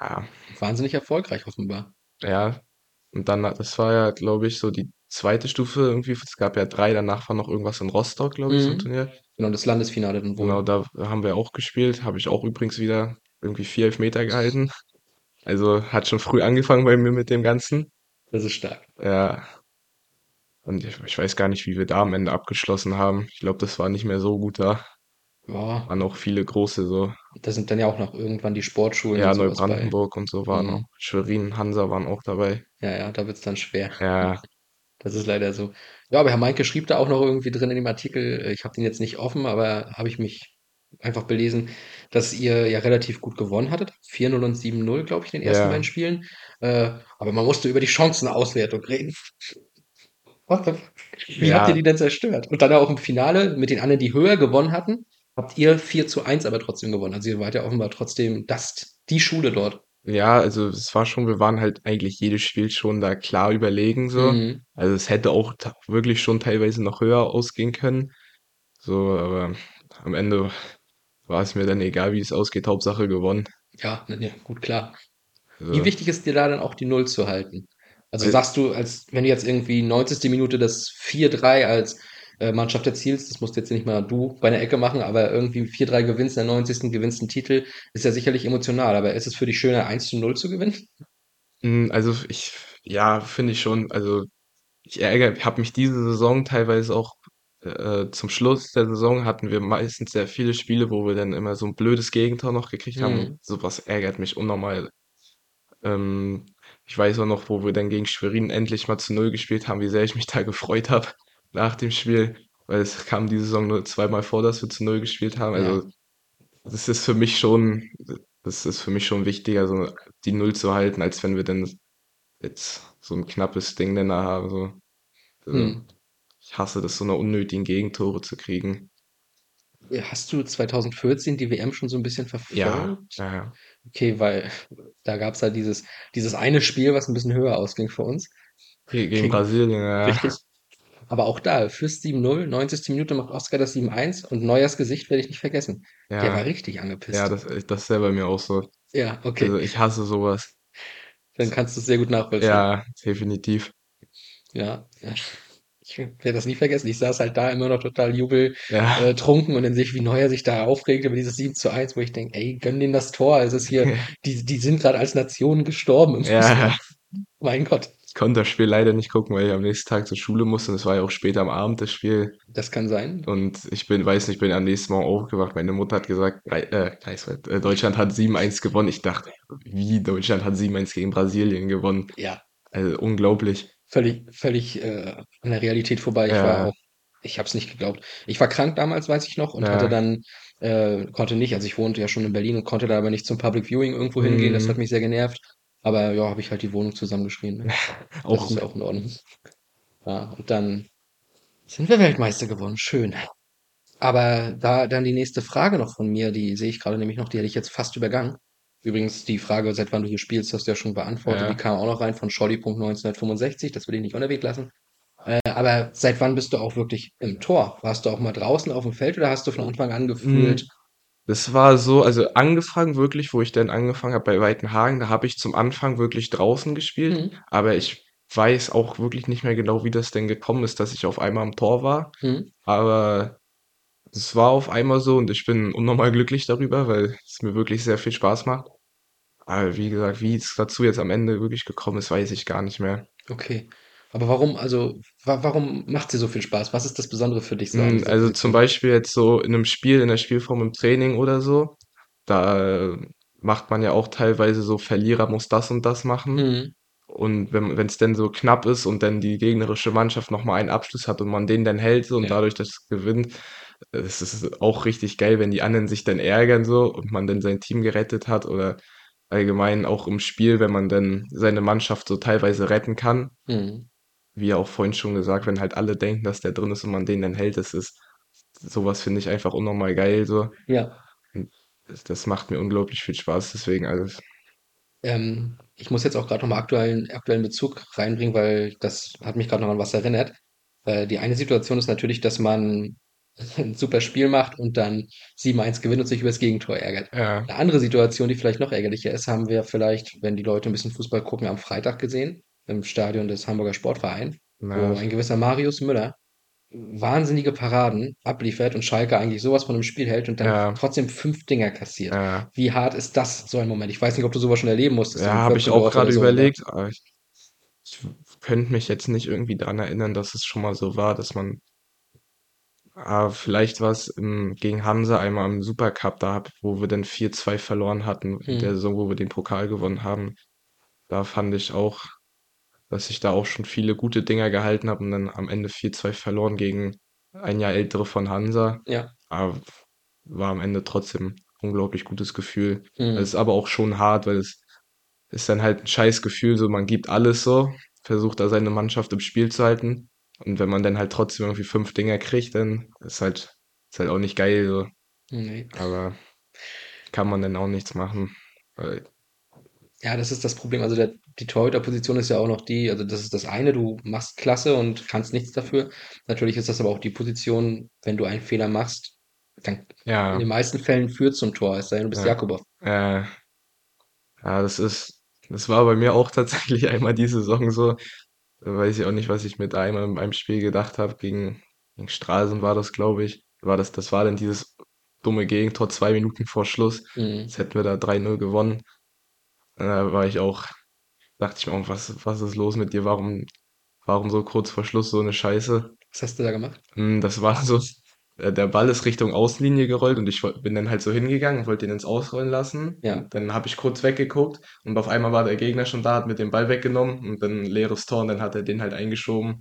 Ja, wahnsinnig erfolgreich offenbar. Ja. Und dann, das war ja, glaube ich, so die zweite Stufe irgendwie. Es gab ja drei, danach war noch irgendwas in Rostock, glaube ich, so ein Mhm. Turnier. Genau, das Landesfinale dann wohl. Genau, da haben wir auch gespielt. Habe ich auch übrigens wieder irgendwie vier Elfmeter gehalten. Also hat schon früh angefangen bei mir mit dem Ganzen. Das ist stark. Ja. Und ich, ich weiß gar nicht, wie wir da am Ende abgeschlossen haben. Ich glaube, das war nicht mehr so gut da. Ja, Waren auch viele große so. da sind dann ja auch noch irgendwann die Sportschulen Ja, und sowas bei. Neubrandenburg und so waren Mhm. auch. Schwerin, Hansa waren auch dabei. Ja, ja, da wird's dann schwer. Ja, Das ist leider so. Ja, aber Herr Meinke schrieb da auch noch irgendwie drin in dem Artikel, äh, ich habe den jetzt nicht offen, aber habe ich mich einfach belesen, dass ihr ja relativ gut gewonnen hattet. 4-0 und 7-0, glaube ich, in den ersten Ja. beiden Spielen. Äh, aber man musste über die Chancenauswertung reden. What the fuck? Wie Ja. habt ihr die denn zerstört? Und dann auch im Finale mit den anderen, die höher gewonnen hatten, habt ihr 4 zu 1 aber trotzdem gewonnen. Also ihr wart ja offenbar trotzdem das, die Schule dort. Ja, also es war schon, wir waren halt eigentlich jedes Spiel schon da klar überlegen so. Mhm. Also es hätte auch wirklich schon teilweise noch höher ausgehen können. So, aber am Ende war es mir dann egal, wie es ausgeht, Hauptsache gewonnen. Ja, ne, ne, gut, klar. Also, Wie wichtig ist dir da dann auch die Null zu halten? Also Äh, sagst du, als wenn du jetzt irgendwie 90. Minute das 4-3 als Mannschaft erzielst, das musst jetzt nicht mal du bei einer Ecke machen, aber irgendwie 4-3 gewinnst, in der 90. gewinnst einen Titel, ist ja sicherlich emotional, aber ist es für dich schöner, 1 zu 0 zu gewinnen? mm, also ich, ja, finde ich schon. Also ich ärgere, habe mich diese Saison teilweise auch äh, zum Schluss der Saison hatten wir meistens sehr viele Spiele, wo wir dann immer so ein blödes Gegentor noch gekriegt haben. Mhm. Sowas ärgert mich unnormal. Ähm, ich weiß auch noch, wo wir dann gegen Schwerin endlich mal zu Null gespielt haben, wie sehr ich mich da gefreut habe nach dem Spiel, weil es kam diese Saison nur zweimal vor, dass wir zu Null gespielt haben. Ja. Also das ist für mich schon, das ist für mich schon wichtiger, so die Null zu halten, als wenn wir dann jetzt so ein knappes Ding dann da haben. So. Also, Hm. ich hasse das, so eine unnötigen Gegentore zu kriegen. Hast du 2014 die WM schon so ein bisschen Ja, verfolgt? ja, ja. Okay, weil da gab es halt dieses, dieses eine Spiel, was ein bisschen höher ausging für uns. Ge- Gegen Gegen- Brasilien, ja. Richtig. Aber auch da, fürs 7-0, 90. Minute macht Oscar das 7-1 und Neuers Gesicht werde ich nicht vergessen. Der war Ja, richtig angepisst. ja, das, das ist ja bei mir auch so. Ja, okay. Also ich hasse sowas. Dann kannst du es sehr gut nachvollziehen. Ja, definitiv. Ja. ja. Ich werde das nie vergessen. Ich saß halt da immer noch total jubel Ja. äh, trunken und dann sehe ich, wie Neuer sich da aufregt über dieses 7 zu 1, wo ich denke, ey, gönn denen das Tor. Es ist hier, die, die sind gerade als Nation gestorben im Fußball. Ja, Mein Gott, ich konnte das Spiel leider nicht gucken, weil ich am nächsten Tag zur Schule musste. Und es war ja auch später am Abend das Spiel. das kann sein. Und ich bin, weiß nicht, bin am nächsten Morgen aufgewacht. Meine Mutter hat gesagt, äh, äh, Deutschland hat 7-1 gewonnen. Ich dachte, wie Deutschland hat 7-1 gegen Brasilien gewonnen. Ja, Also unglaublich. völlig, völlig äh, an der Realität vorbei. Ich Ja. war auch, ich habe es nicht geglaubt. Ich war krank damals, weiß ich noch, und Ja. hatte dann, äh, konnte nicht, also ich wohnte ja schon in Berlin und konnte da aber nicht zum Public Viewing irgendwo hingehen. Das Mhm. hat mich sehr genervt. Aber ja, habe ich halt die Wohnung zusammengeschrien. Ne? Das Auch ist gut. ja auch in Ordnung. Ja, und dann sind wir Weltmeister geworden. Schön. Aber da dann die nächste Frage noch von mir, die sehe ich gerade nämlich noch, die hätte ich jetzt fast übergangen. Übrigens, die Frage, seit wann du hier spielst, hast du ja schon beantwortet. Ja. Die kam auch noch rein von Scholli.1965. Das will ich nicht unerwähnt lassen. Äh, aber seit wann bist du auch wirklich im Tor? Warst du auch mal draußen auf dem Feld oder hast du von Anfang an gefühlt? Das war so, also angefangen wirklich, wo ich dann angefangen habe bei Weitenhagen, da habe ich zum Anfang wirklich draußen gespielt, Hm, aber ich weiß auch wirklich nicht mehr genau, wie das denn gekommen ist, dass ich auf einmal am Tor war. hm, Aber es war auf einmal so und ich bin unnormal glücklich darüber, weil es mir wirklich sehr viel Spaß macht. Aber wie gesagt, wie es dazu jetzt am Ende wirklich gekommen ist, weiß ich gar nicht mehr. okay. Aber warum, also, wa warum macht dir so viel Spaß? Was ist das Besondere für dich so an Mm, dieser Also Position? zum Beispiel jetzt so in einem Spiel, in der Spielform im Training oder so, da äh, macht man ja auch teilweise so, Verlierer muss das und das machen. Hm, Und wenn wenn es dann so knapp ist und dann die gegnerische Mannschaft noch mal einen Abschluss hat und man den dann hält und Ja. dadurch das gewinnt, äh, es ist auch richtig geil, wenn die anderen sich dann ärgern so und man dann sein Team gerettet hat oder allgemein auch im Spiel, wenn man dann seine Mannschaft so teilweise retten kann. hm. Wie ja auch vorhin schon gesagt, wenn halt alle denken, dass der drin ist und man den dann hält, das ist sowas finde ich einfach unnormal geil so. Ja. Das das macht mir unglaublich viel Spaß, deswegen also Ähm, ich muss jetzt auch gerade nochmal aktuellen, aktuellen Bezug reinbringen, weil das hat mich gerade noch an was erinnert. Äh, die eine Situation ist natürlich, dass man ein super Spiel macht und dann 7-1 gewinnt und sich über das Gegentor ärgert. ja, Eine andere Situation, die vielleicht noch ärgerlicher ist, haben wir vielleicht, wenn die Leute ein bisschen Fußball gucken, am Freitag gesehen, im Stadion des Hamburger Sportvereins, wo na, ein gewisser Marius Müller wahnsinnige Paraden abliefert und Schalke eigentlich sowas von einem Spiel hält und dann Ja. trotzdem fünf Dinger kassiert. ja. Wie hart ist das, so ein Moment? Ich weiß nicht, ob du sowas schon erleben musstest. Ja, habe ich auch gerade so, ne? überlegt, ich, ich könnte mich jetzt nicht irgendwie daran erinnern, dass es schon mal so war, dass man, ah, vielleicht war es im, gegen Hansa einmal im Supercup, da, hab- wo wir dann 4-2 verloren hatten, in Hm. der Saison, wo wir den Pokal gewonnen haben. Da fand ich auch, dass ich da auch schon viele gute Dinger gehalten habe und dann am Ende 4-2 verloren gegen ein Jahr ältere von Hansa. Ja. Aber war am Ende trotzdem unglaublich gutes Gefühl. Mhm. Es ist aber auch schon hart, weil es ist dann halt ein scheiß Gefühl, so man gibt alles so, versucht da seine Mannschaft im Spiel zu halten. Und wenn man dann halt trotzdem irgendwie fünf Dinger kriegt, dann ist halt, ist halt auch nicht geil, so. Nee. Aber kann man dann auch nichts machen. Weil, Ja, das ist das Problem. Also der, die Torhüterposition ist ja auch noch die, also das ist das eine, du machst klasse und kannst nichts dafür. Natürlich ist das aber auch die Position, wenn du einen Fehler machst, dann in ja, den meisten Fällen führt zum Tor, es sei denn, du bist Ja. Jakubow. äh, ja, das ist, das war bei mir auch tatsächlich einmal die Saison so. Da weiß ich auch nicht, was ich mit einmal in einem Spiel gedacht habe. Gegen, gegen Stralsund war das, glaube ich. War das, das war dann dieses dumme Gegentor zwei Minuten vor Schluss. Mhm. Jetzt hätten wir da 3-0 gewonnen. Da war ich auch, dachte ich mir auch, was, was ist los mit dir? Warum, warum so kurz vor Schluss so eine Scheiße? Was hast du da gemacht? Hm, Das war so, äh, der Ball ist Richtung Außenlinie gerollt und ich bin dann halt so hingegangen und wollte ihn ins Ausrollen lassen. Ja. Dann habe ich kurz weggeguckt und auf einmal war der Gegner schon da, hat mit dem Ball weggenommen und dann leeres Tor und dann hat er den halt eingeschoben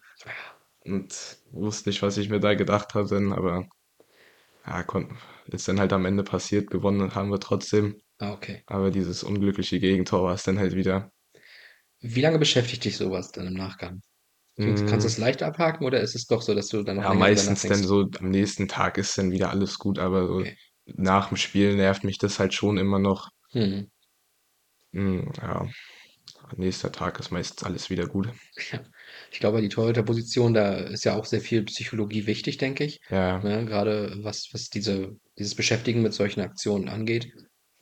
und wusste nicht, was ich mir da gedacht habe, aber ja, ist dann halt am Ende passiert, gewonnen haben wir trotzdem, Ah, okay. aber dieses unglückliche Gegentor war es dann halt wieder. Wie lange beschäftigt dich sowas dann im Nachgang? Kannst kannst du Mm, es leicht abhaken oder ist es doch so, dass du dann noch Ja, länger drüber meistens dann nachdenkst? so am nächsten Tag ist dann wieder alles gut, aber so Okay. nach dem Spiel nervt mich das halt schon immer noch. Hm. Hm, ja, nächster Tag ist meistens alles wieder gut. Ja. Ich glaube, die Torhüterposition, da ist ja auch sehr viel Psychologie wichtig, denke ich. Ja, Ne, gerade was, was diese, dieses Beschäftigen mit solchen Aktionen angeht.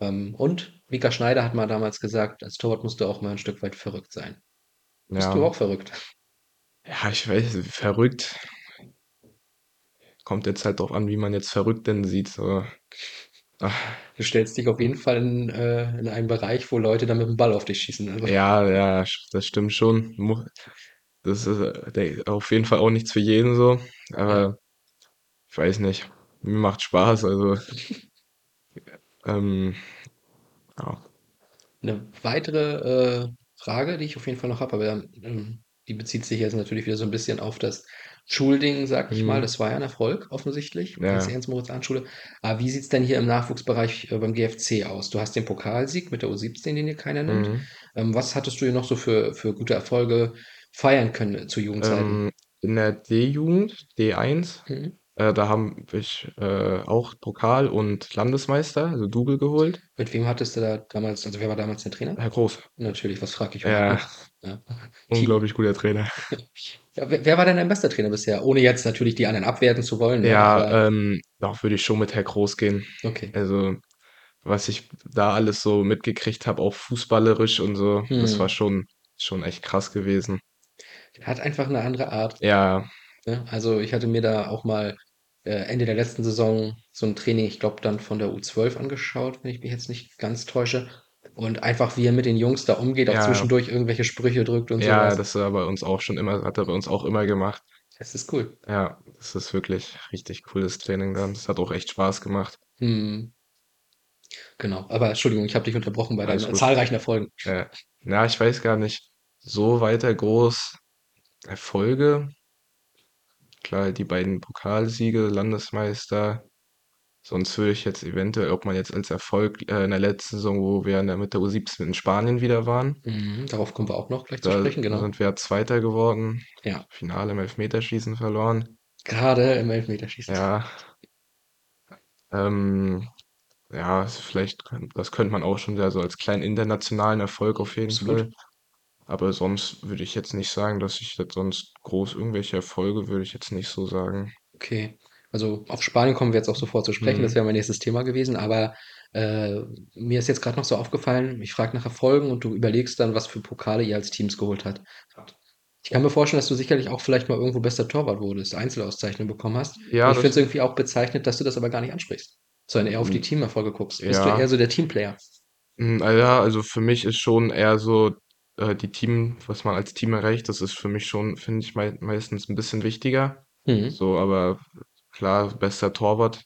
Ähm, und Mika Schneider hat mal damals gesagt, als Torwart musst du auch mal ein Stück weit verrückt sein. Bist du ja, auch verrückt? ja, ich weiß, verrückt. Kommt jetzt halt drauf an, wie man jetzt verrückt denn sieht. Ach, Du stellst dich auf jeden Fall in, äh, in einen Bereich, wo Leute dann mit dem Ball auf dich schießen. Also, ja, ja, das stimmt schon. Das ist auf jeden Fall auch nichts für jeden so. Aber ich weiß nicht. Mir macht Spaß, also ähm, ja. Eine weitere äh, Frage, die ich auf jeden Fall noch habe, aber ähm, die bezieht sich jetzt natürlich wieder so ein bisschen auf das Schulding, sag ich mal. Mhm. Das war ja ein Erfolg, offensichtlich, Ja. als Ernst-Moritz-Arndt-Schule. Aber wie sieht es denn hier im Nachwuchsbereich äh, beim GFC aus? Du hast den Pokalsieg mit der U17, den hier keiner nennt. Mhm. Ähm, was hattest du hier noch so für, für gute Erfolge feiern können zu Jugendzeiten? Ähm, in der D-Jugend, D1, Mhm. Äh, da haben ich äh, auch Pokal und Landesmeister, also Double geholt. Mit wem hattest du da damals, also wer war damals der Trainer? Herr Groß, Natürlich, was frage ich auch? ja? Ja. Unglaublich guter Trainer. ja, wer, wer war denn dein bester Trainer bisher? Ohne jetzt natürlich die anderen abwerten zu wollen? Ja, Aber ähm, da würde ich schon mit Herr Groß gehen. okay. Also, was ich da alles so mitgekriegt habe, auch fußballerisch und so, das war Hm. schon, schon echt krass gewesen. Er hat einfach eine andere Art. Ja, Ne? Also ich hatte mir da auch mal äh, Ende der letzten Saison so ein Training, ich glaube dann von der U12 angeschaut, wenn ich mich jetzt nicht ganz täusche. Und einfach, wie er mit den Jungs da umgeht, auch ja, zwischendurch irgendwelche Sprüche drückt und ja, sowas. das war bei uns auch schon immer, hat er bei uns auch immer gemacht. Das ist cool. Ja, das ist wirklich richtig cooles Training dann. Das hat auch echt Spaß gemacht. Hm. Genau. Aber Entschuldigung, ich habe dich unterbrochen bei Alles deinen gut. zahlreichen Erfolgen. Äh, na, ich weiß gar nicht, so weiter groß Erfolge. Klar, die beiden Pokalsiege, Landesmeister. Sonst würde ich jetzt eventuell, ob man jetzt als Erfolg äh, in der letzten Saison, wo wir in der, mit der U17 in Spanien wieder waren, Mhm. Darauf kommen wir auch noch gleich zu sprechen, genau. sind wir Zweiter geworden. Ja. Finale im Elfmeterschießen verloren. Gerade im Elfmeterschießen. Ja, ähm, ja, vielleicht, das könnte man auch schon wieder so als kleinen internationalen Erfolg auf jeden Absolut. Fall. Aber sonst würde ich jetzt nicht sagen, dass ich jetzt sonst groß irgendwelche Erfolge, würde ich jetzt nicht so sagen. Okay. Also auf Spanien kommen wir jetzt auch sofort zu sprechen. Das Mhm. wäre mein nächstes Thema gewesen. Aber äh, mir ist jetzt gerade noch so aufgefallen, ich frage nach Erfolgen und du überlegst dann, was für Pokale ihr als Teams geholt hat, habt. Ich kann mir vorstellen, dass du sicherlich auch vielleicht mal irgendwo bester Torwart wurdest, Einzelauszeichnung bekommen hast. Ja, ich finde es das, irgendwie auch bezeichnet, dass du das aber gar nicht ansprichst, sondern eher auf die Teamerfolge guckst. Bist du eher so der Teamplayer? mm, ah ja, also für mich ist schon eher so äh, die Team, was man als Team erreicht, das ist für mich schon, finde ich, mei meistens ein bisschen wichtiger. Mhm. So, aber klar, bester Torwart.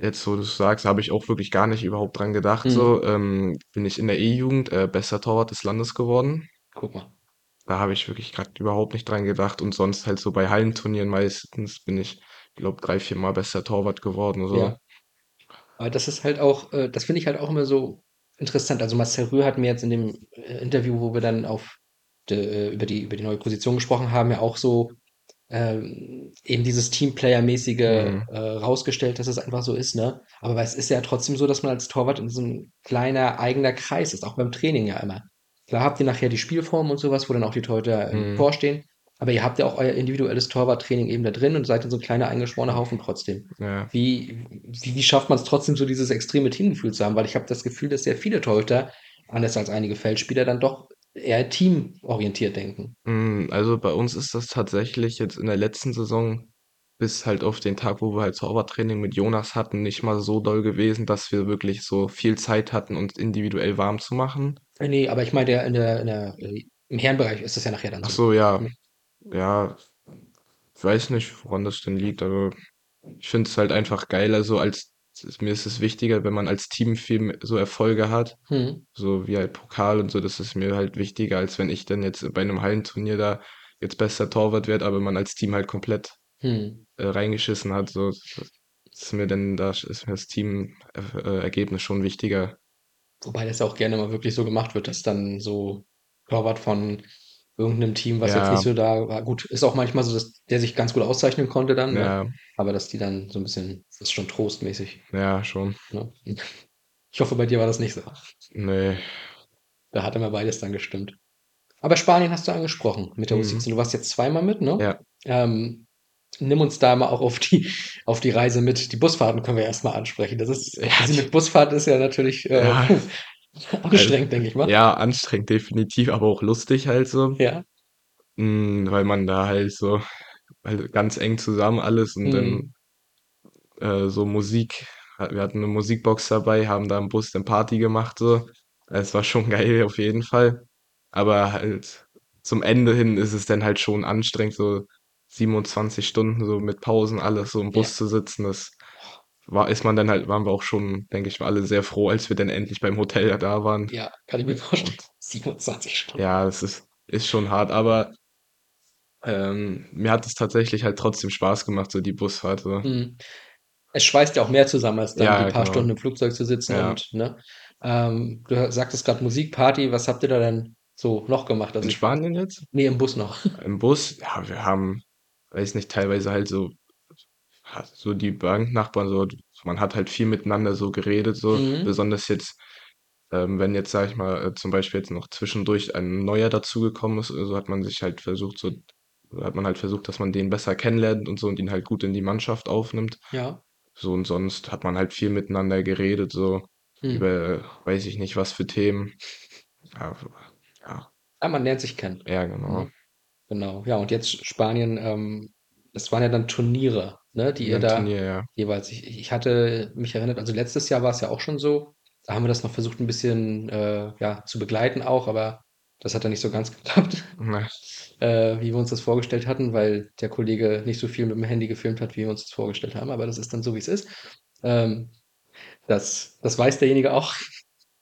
Jetzt, wo du sagst, habe ich auch wirklich gar nicht überhaupt dran gedacht. Mhm. So, ähm, bin ich in der E-Jugend äh, bester Torwart des Landes geworden. Guck mal. da habe ich wirklich gerade überhaupt nicht dran gedacht und sonst halt so bei Hallenturnieren meistens bin ich, glaube drei, vier Mal bester Torwart geworden, so. Ja. Aber das ist halt auch, äh, das finde ich halt auch immer so interessant. Also Marcel Rühr hat mir jetzt in dem äh, Interview, wo wir dann auf de, äh, über die über die neue Position gesprochen haben, ja auch so ähm, eben dieses Teamplayer-mäßige Mhm. äh, rausgestellt, dass es einfach so ist, ne? Aber es ist ja trotzdem so, dass man als Torwart in so ein kleiner eigener Kreis ist, auch beim Training ja immer. Klar habt ihr nachher die Spielform und sowas, wo dann auch die Torhüter im Mhm. Tor stehen. Aber ihr habt ja auch euer individuelles Torwarttraining eben da drin und seid in so ein kleiner eingeschworener Haufen trotzdem. Ja. Wie, wie, wie schafft man es trotzdem, so dieses extreme Teamgefühl zu haben? Weil ich habe das Gefühl, dass sehr viele Torhüter, anders als einige Feldspieler, dann doch eher teamorientiert denken. Mm, Also bei uns ist das tatsächlich jetzt in der letzten Saison bis halt auf den Tag, wo wir halt Zaubertraining mit Jonas hatten, nicht mal so doll gewesen, dass wir wirklich so viel Zeit hatten, uns individuell warm zu machen. Äh, nee, aber ich meine, in der, in der, äh, im Herrenbereich ist das ja nachher dann Ach so. so, ja, Hm. Ja, ich weiß nicht, woran das denn liegt, aber ich finde es halt einfach geiler, so als mir ist es wichtiger, wenn man als Team viel so Erfolge hat, Hm. so wie halt Pokal und so, das ist mir halt wichtiger, als wenn ich dann jetzt bei einem Hallenturnier da jetzt bester Torwart werde, aber man als Team halt komplett Hm. äh, reingeschissen hat, so ist mir denn da ist mir das Teamergebnis schon wichtiger. Wobei das auch gerne mal wirklich so gemacht wird, dass dann so Torwart von irgendeinem Team, was jetzt Ja, nicht so da war. Gut, ist auch manchmal so, dass der sich ganz gut auszeichnen konnte dann, ne? ja, Aber dass die dann so ein bisschen, das ist schon trostmäßig, ja, schon. ne? Ich hoffe, bei dir war das nicht so. Nee. Da hat immer beides dann gestimmt. Aber Spanien hast du angesprochen mit der Mhm. U17. Du warst jetzt zweimal mit, ne? Ja. Ähm, nimm uns da mal auch auf die, auf die Reise mit. Die Busfahrten können wir erstmal ansprechen. Das ist, Ja, also die- mit Busfahrt ist ja natürlich äh, Ja. anstrengend, denke ich mal. Ja, anstrengend definitiv, aber auch lustig halt so. Ja. Mm, weil man da halt so halt ganz eng zusammen alles und Mhm. dann äh, so Musik, wir hatten eine Musikbox dabei, haben da im Bus dann Party gemacht so. Es war schon geil auf jeden Fall. Aber halt zum Ende hin ist es dann halt schon anstrengend, so 27 Stunden so mit Pausen alles so im Bus Ja. zu sitzen. Das war, ist man dann halt, waren wir auch schon, denke ich, alle sehr froh, als wir dann endlich beim Hotel da waren. Ja, kann ich mir vorstellen. Und 27 Stunden. ja, es ist, ist schon hart, aber ähm, mir hat es tatsächlich halt trotzdem Spaß gemacht, so die Busfahrt. So. Mhm. Es schweißt ja auch mehr zusammen, als dann Ja, die paar genau. Stunden im Flugzeug zu sitzen Ja. und, ne? Ähm, du sagtest gerade Musikparty, was habt ihr da denn so noch gemacht? Also In Spanien jetzt? nee, im Bus noch. Im Bus? Ja, wir haben, weiß nicht, teilweise halt so, so die Banknachbarn, so, man hat halt viel miteinander so geredet, so, Mhm. besonders jetzt, ähm, wenn jetzt, sag ich mal, äh, zum Beispiel jetzt noch zwischendurch ein neuer dazugekommen ist, so hat man sich halt versucht, so, hat man halt versucht, dass man den besser kennenlernt und so und ihn halt gut in die Mannschaft aufnimmt. Ja. So und sonst hat man halt viel miteinander geredet, so Hm. über, weiß ich nicht, was für Themen. Ja, ja, Ah, man lernt sich kennen. ja, genau. Mhm. Genau. Ja, und jetzt Spanien, ähm, das waren ja dann Turniere, ne, die ihr Beim da Turnier, ja. jeweils. Ich, ich hatte mich erinnert, also letztes Jahr war es ja auch schon so. Da haben wir das noch versucht, ein bisschen äh, ja, zu begleiten auch, aber das hat dann nicht so ganz geklappt, äh, wie wir uns das vorgestellt hatten, weil der Kollege nicht so viel mit dem Handy gefilmt hat, wie wir uns das vorgestellt haben. Aber das ist dann so, wie es ist. Ähm, das, das weiß derjenige auch.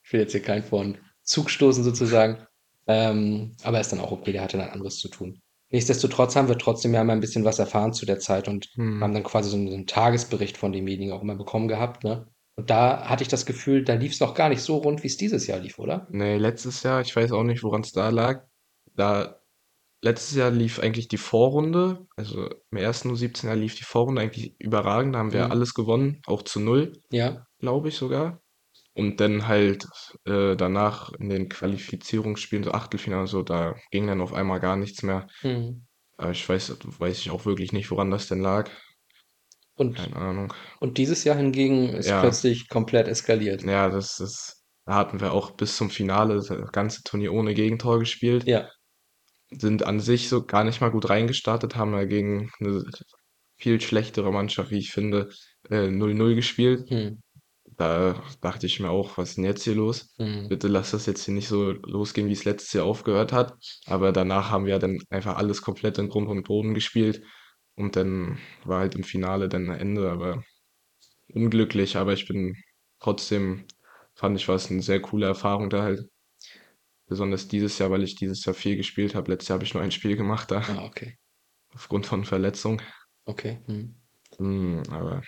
Ich will jetzt hier keinen vor den Zug stoßen sozusagen. Ähm, aber ist dann auch okay, der hatte dann anderes zu tun. Nichtsdestotrotz haben wir trotzdem ja mal ein bisschen was erfahren zu der Zeit und hm. haben dann quasi so einen, so einen Tagesbericht von dem Meeting auch immer bekommen gehabt. Ne? Und da hatte ich das Gefühl, da lief es noch gar nicht so rund, wie es dieses Jahr lief, oder? Nee, letztes Jahr, ich weiß auch nicht, woran es da lag. Da, letztes Jahr lief eigentlich die Vorrunde, also im ersten U17-Jahr lief die Vorrunde eigentlich überragend. Da haben wir Mhm. alles gewonnen, auch zu null, Ja. glaube ich sogar. Und dann halt äh, danach in den Qualifizierungsspielen, so Achtelfinale, so, da ging dann auf einmal gar nichts mehr. Mhm. Aber ich weiß, weiß ich auch wirklich nicht, woran das denn lag. Und, Keine Ahnung. und dieses Jahr hingegen ist Ja. plötzlich komplett eskaliert. Ja, das ist, da hatten wir auch bis zum Finale das ganze Turnier ohne Gegentor gespielt. Ja. Sind an sich so gar nicht mal gut reingestartet, haben ja gegen eine viel schlechtere Mannschaft, wie ich finde, äh, 0-0 gespielt. Hm. Da dachte ich mir auch, was ist denn jetzt hier los? Hm. Bitte lass das jetzt hier nicht so losgehen, wie es letztes Jahr aufgehört hat. Aber danach haben wir dann einfach alles komplett in Grund und Boden gespielt. Und dann war halt im Finale dann ein Ende, aber unglücklich. Aber ich bin trotzdem, fand ich, war es eine sehr coole Erfahrung da halt. besonders dieses Jahr, weil ich dieses Jahr viel gespielt habe. Letztes Jahr habe ich nur ein Spiel gemacht da, Ah, okay. aufgrund von Verletzung. Okay. Mhm. Hm, aber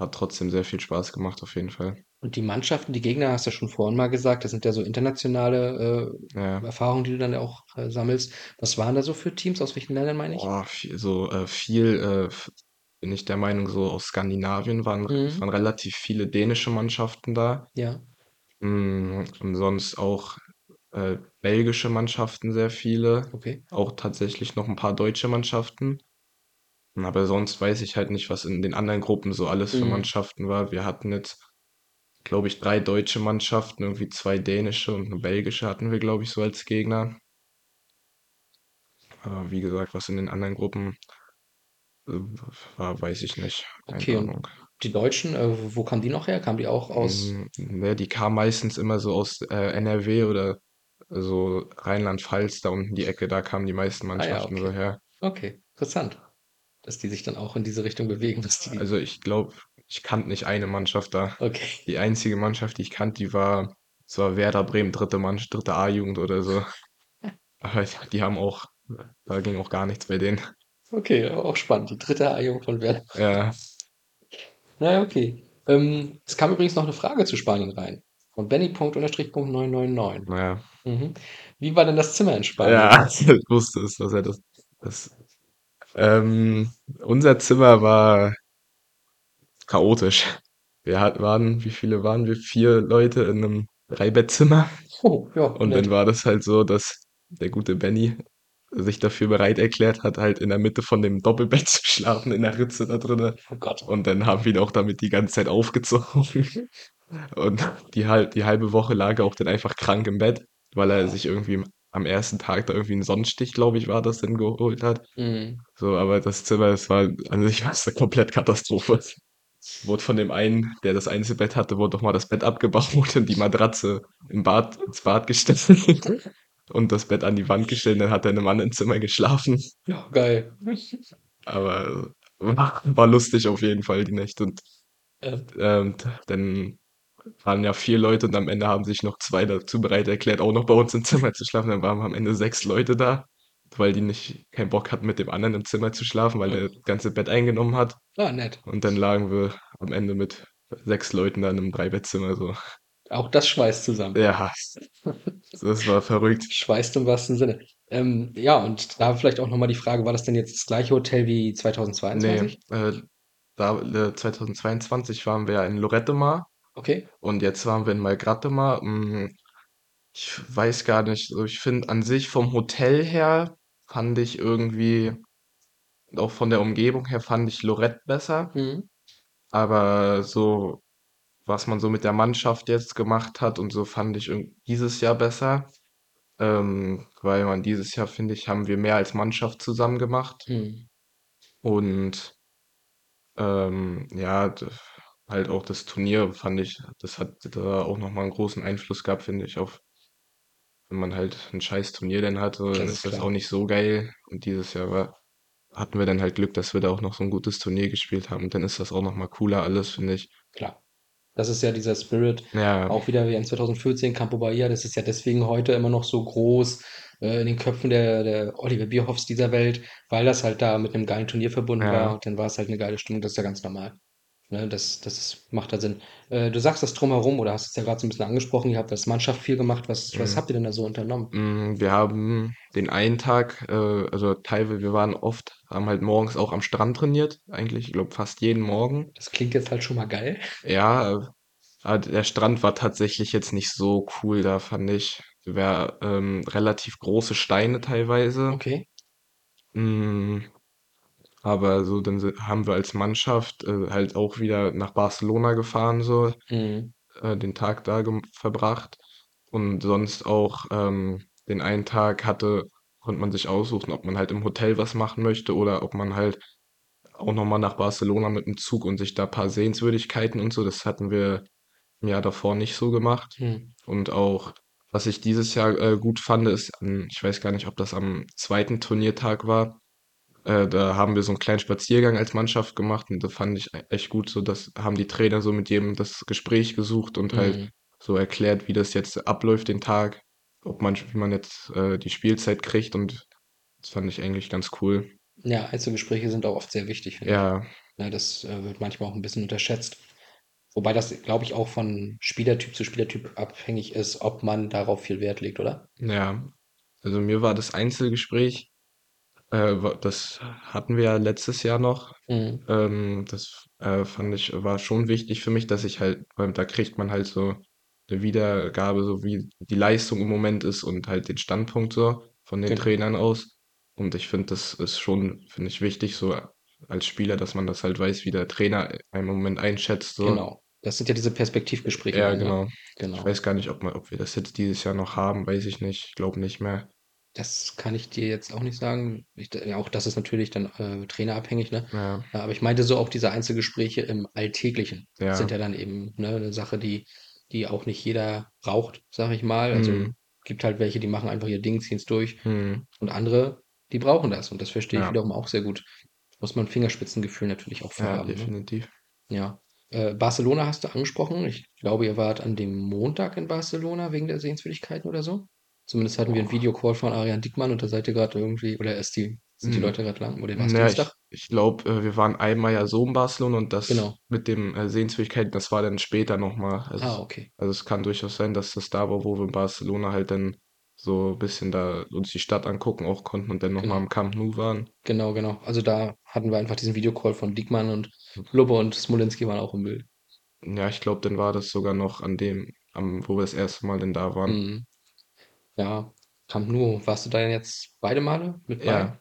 hat trotzdem sehr viel Spaß gemacht, auf jeden Fall. Und die Mannschaften, die Gegner, hast du schon vorhin mal gesagt, das sind ja so internationale äh, Ja. Erfahrungen, die du dann auch äh, sammelst. Was waren da so für Teams? Aus welchen Ländern meine ich? Boah, viel, so äh, viel äh, bin ich der Meinung, so aus Skandinavien waren, Mhm. waren relativ viele dänische Mannschaften da. Ja. Mm, Und sonst auch äh, belgische Mannschaften sehr viele. Okay. Auch tatsächlich noch ein paar deutsche Mannschaften. Aber sonst weiß ich halt nicht, was in den anderen Gruppen so alles für Mhm. Mannschaften war. Wir hatten jetzt, glaube ich, drei deutsche Mannschaften, irgendwie zwei dänische und eine belgische hatten wir, glaube ich, so als Gegner. Aber wie gesagt, was in den anderen Gruppen äh, war, weiß ich nicht. Keine Okay, und Ahnung. die Deutschen, äh, wo kamen die noch her? Kamen die auch aus? Mm, Ne, die kamen meistens immer so aus äh, NRW oder so Rheinland-Pfalz, da unten die Ecke, da kamen die meisten Ah ja, Mannschaften so okay. her. Okay, interessant. Dass die sich dann auch in diese Richtung bewegen. Also ich glaube, ich kannte nicht eine Mannschaft da. Okay. Die einzige Mannschaft, die ich kannte, die war, das war Werder Bremen, dritte Mannschaft, dritte A-Jugend oder so. Aber die haben auch, da ging auch gar nichts bei denen. Okay, auch spannend. Die dritte A-Jugend von Werder. Ja, Naja, okay. Ähm, es kam übrigens noch eine Frage zu Spanien rein. Von Benny.999. naja. Mhm. Wie war denn das Zimmer in Spanien? Ja, ich wusste es, dass er das, das ähm, unser Zimmer war chaotisch. Wir hat, waren, wie viele waren wir? Vier Leute in einem Dreibettzimmer. Oh, ja, Und nett. dann war das halt so, dass der gute Benny sich dafür bereit erklärt hat, halt in der Mitte von dem Doppelbett zu schlafen, in der Ritze da drinne. Oh Gott. Und dann haben wir ihn auch damit die ganze Zeit aufgezogen. Und die, halb, die halbe Woche lag er auch dann einfach krank im Bett, weil er sich irgendwie am ersten Tag da irgendwie einen Sonnenstich, glaube ich, war das, dann geholt hat. Mhm. So, aber das Zimmer, das war an sich war es eine komplett Katastrophe. Wurde von dem einen, der das Einzelbett hatte, wurde doch mal das Bett abgebaut und die Matratze im Bad, ins Bad gestellt und das Bett an die Wand gestellt. Dann hat er in einem anderen Zimmer geschlafen. Ja, geil. Aber war, war lustig auf jeden Fall, die Nächte. Und Ähm, ähm, dann waren ja vier Leute und am Ende haben sich noch zwei dazu bereit erklärt, auch noch bei uns im Zimmer zu schlafen. Dann waren am Ende sechs Leute da, weil die nicht keinen Bock hatten, mit dem anderen im Zimmer zu schlafen, weil er das ganze Bett eingenommen hat. ah, nett. Und dann lagen wir am Ende mit sechs Leuten dann im Dreibettzimmer so. Auch das schweißt zusammen. Ja, das war verrückt. Schweißt im wahrsten Sinne. Ähm, ja, und da vielleicht auch nochmal die Frage, war das denn jetzt das gleiche Hotel wie 2022? Nee, äh, da, äh, 2022 waren wir ja in Lorette Mar Okay. und jetzt waren wir in Malgrate Mar. Mm, Ich weiß gar nicht, so ich finde an sich vom Hotel her fand ich irgendwie, auch von der Umgebung her fand ich Lorette besser, Mhm. aber so, was man so mit der Mannschaft jetzt gemacht hat und so fand ich irgend- dieses Jahr besser, ähm, weil man dieses Jahr, finde ich, haben wir mehr als Mannschaft zusammen gemacht Mhm. und ähm, ja, d- halt auch das Turnier fand ich, das hat da auch nochmal einen großen Einfluss gehabt, finde ich, auf wenn man halt ein scheiß Turnier dann hat, so, Das dann ist das klar. auch nicht so geil. Und dieses Jahr war, hatten wir dann halt Glück, dass wir da auch noch so ein gutes Turnier gespielt haben. Und dann ist das auch noch mal cooler alles, finde ich. Klar. Das ist ja dieser Spirit, Ja, auch wieder wie in 2014 Campo Bahia, das ist ja deswegen heute immer noch so groß äh, in den Köpfen der, der Oliver Bierhoffs dieser Welt, weil das halt da mit einem geilen Turnier verbunden Ja. war und dann war es halt eine geile Stimmung, das ist ja ganz normal. Ne, das, das macht da Sinn. Äh, du sagst das drumherum, oder hast es ja gerade so ein bisschen angesprochen, ihr habt als Mannschaft viel gemacht. Was, was Mhm. habt ihr denn da so unternommen? mm, wir haben den einen Tag, äh, also teilweise, wir waren oft, haben halt morgens auch am Strand trainiert, eigentlich, ich glaube, fast jeden Morgen. Das klingt jetzt halt schon mal geil. Ja, äh, aber der Strand war tatsächlich jetzt nicht so cool da, fand ich. Wir ähm, relativ große Steine teilweise. Okay. Mm, Aber so, dann si- haben wir als Mannschaft äh, halt auch wieder nach Barcelona gefahren, so Mhm. äh, den Tag da gem- verbracht. Und sonst auch ähm, den einen Tag hatte, konnte man sich aussuchen, ob man halt im Hotel was machen möchte oder ob man halt auch nochmal nach Barcelona mit dem Zug und sich da ein paar Sehenswürdigkeiten und so. Das hatten wir im Jahr davor nicht so gemacht. Mhm. Und auch, was ich dieses Jahr äh, gut fand, ist, an, ich weiß gar nicht, ob das am zweiten Turniertag war, äh, da haben wir so einen kleinen Spaziergang als Mannschaft gemacht und das fand ich e- echt gut. So, das haben die Trainer so mit jedem das Gespräch gesucht und halt Mhm. so erklärt, wie das jetzt abläuft den Tag. ob man, wie man jetzt äh, die Spielzeit kriegt und das fand ich eigentlich ganz cool. Ja, Einzelgespräche sind auch oft sehr wichtig, finde ich. Ja, Ja, das äh, wird manchmal auch ein bisschen unterschätzt. Wobei das, glaube ich, auch von Spielertyp zu Spielertyp abhängig ist, ob man darauf viel Wert legt, oder? ja. Also mir war das Einzelgespräch, äh, das hatten wir ja letztes Jahr noch. Mhm. Ähm, das äh, fand ich, war schon wichtig für mich, dass ich halt, weil da kriegt man halt so eine Wiedergabe, so wie die Leistung im Moment ist und halt den Standpunkt so von den Genau. Trainern aus. Und ich finde, das ist schon, finde ich, wichtig, so als Spieler, dass man das halt weiß, wie der Trainer einen Moment einschätzt. So. Genau. Das sind ja diese Perspektivgespräche Ja, dann, ne? genau. Ich Genau. weiß gar nicht, ob man, ob wir das jetzt dieses Jahr noch haben, weiß ich nicht. Ich glaube nicht mehr. Das kann ich dir jetzt auch nicht sagen. Ich, ja, auch das ist natürlich dann äh, trainerabhängig, ne? Ja, Ja, aber ich meinte so auch diese Einzelgespräche im Alltäglichen ja. sind ja dann eben ne, eine Sache, die, die auch nicht jeder braucht, sag ich mal. Also Mhm. gibt halt welche, die machen einfach ihr Ding, ziehen es durch Mhm. und andere, die brauchen das und das verstehe ich Ja. wiederum auch sehr gut. Muss man Fingerspitzengefühl natürlich auch für Ja, haben. Ne? definitiv. Ja. Äh, Barcelona hast du angesprochen. Ich glaube, ihr wart an dem Montag in Barcelona wegen der Sehenswürdigkeiten oder so. Zumindest hatten wir einen. Videocall von Arian Dickmann und da seid ihr gerade irgendwie, oder erst die, sind die Mhm. Leute gerade lang, oder war es Naja, ich, Dienstag? ich glaube, äh, wir waren einmal ja so in Barcelona und das Genau. mit dem äh, Sehenswürdigkeiten, das war dann später nochmal. Also, Ah, okay. also es kann durchaus sein, dass das da war, wo wir in Barcelona halt dann so ein bisschen da uns die Stadt angucken auch konnten und dann nochmal Genau. am Camp Nou waren. Genau, genau. Also da hatten wir einfach diesen Videocall von Dickmann und Lubbe und Smolinski waren auch im Bild. Ja, ich glaube, dann war das sogar noch an dem, am, wo wir das erste Mal denn da waren. Mhm. Ja, Camp Nou, warst du da denn jetzt beide Male mit bei? Ja.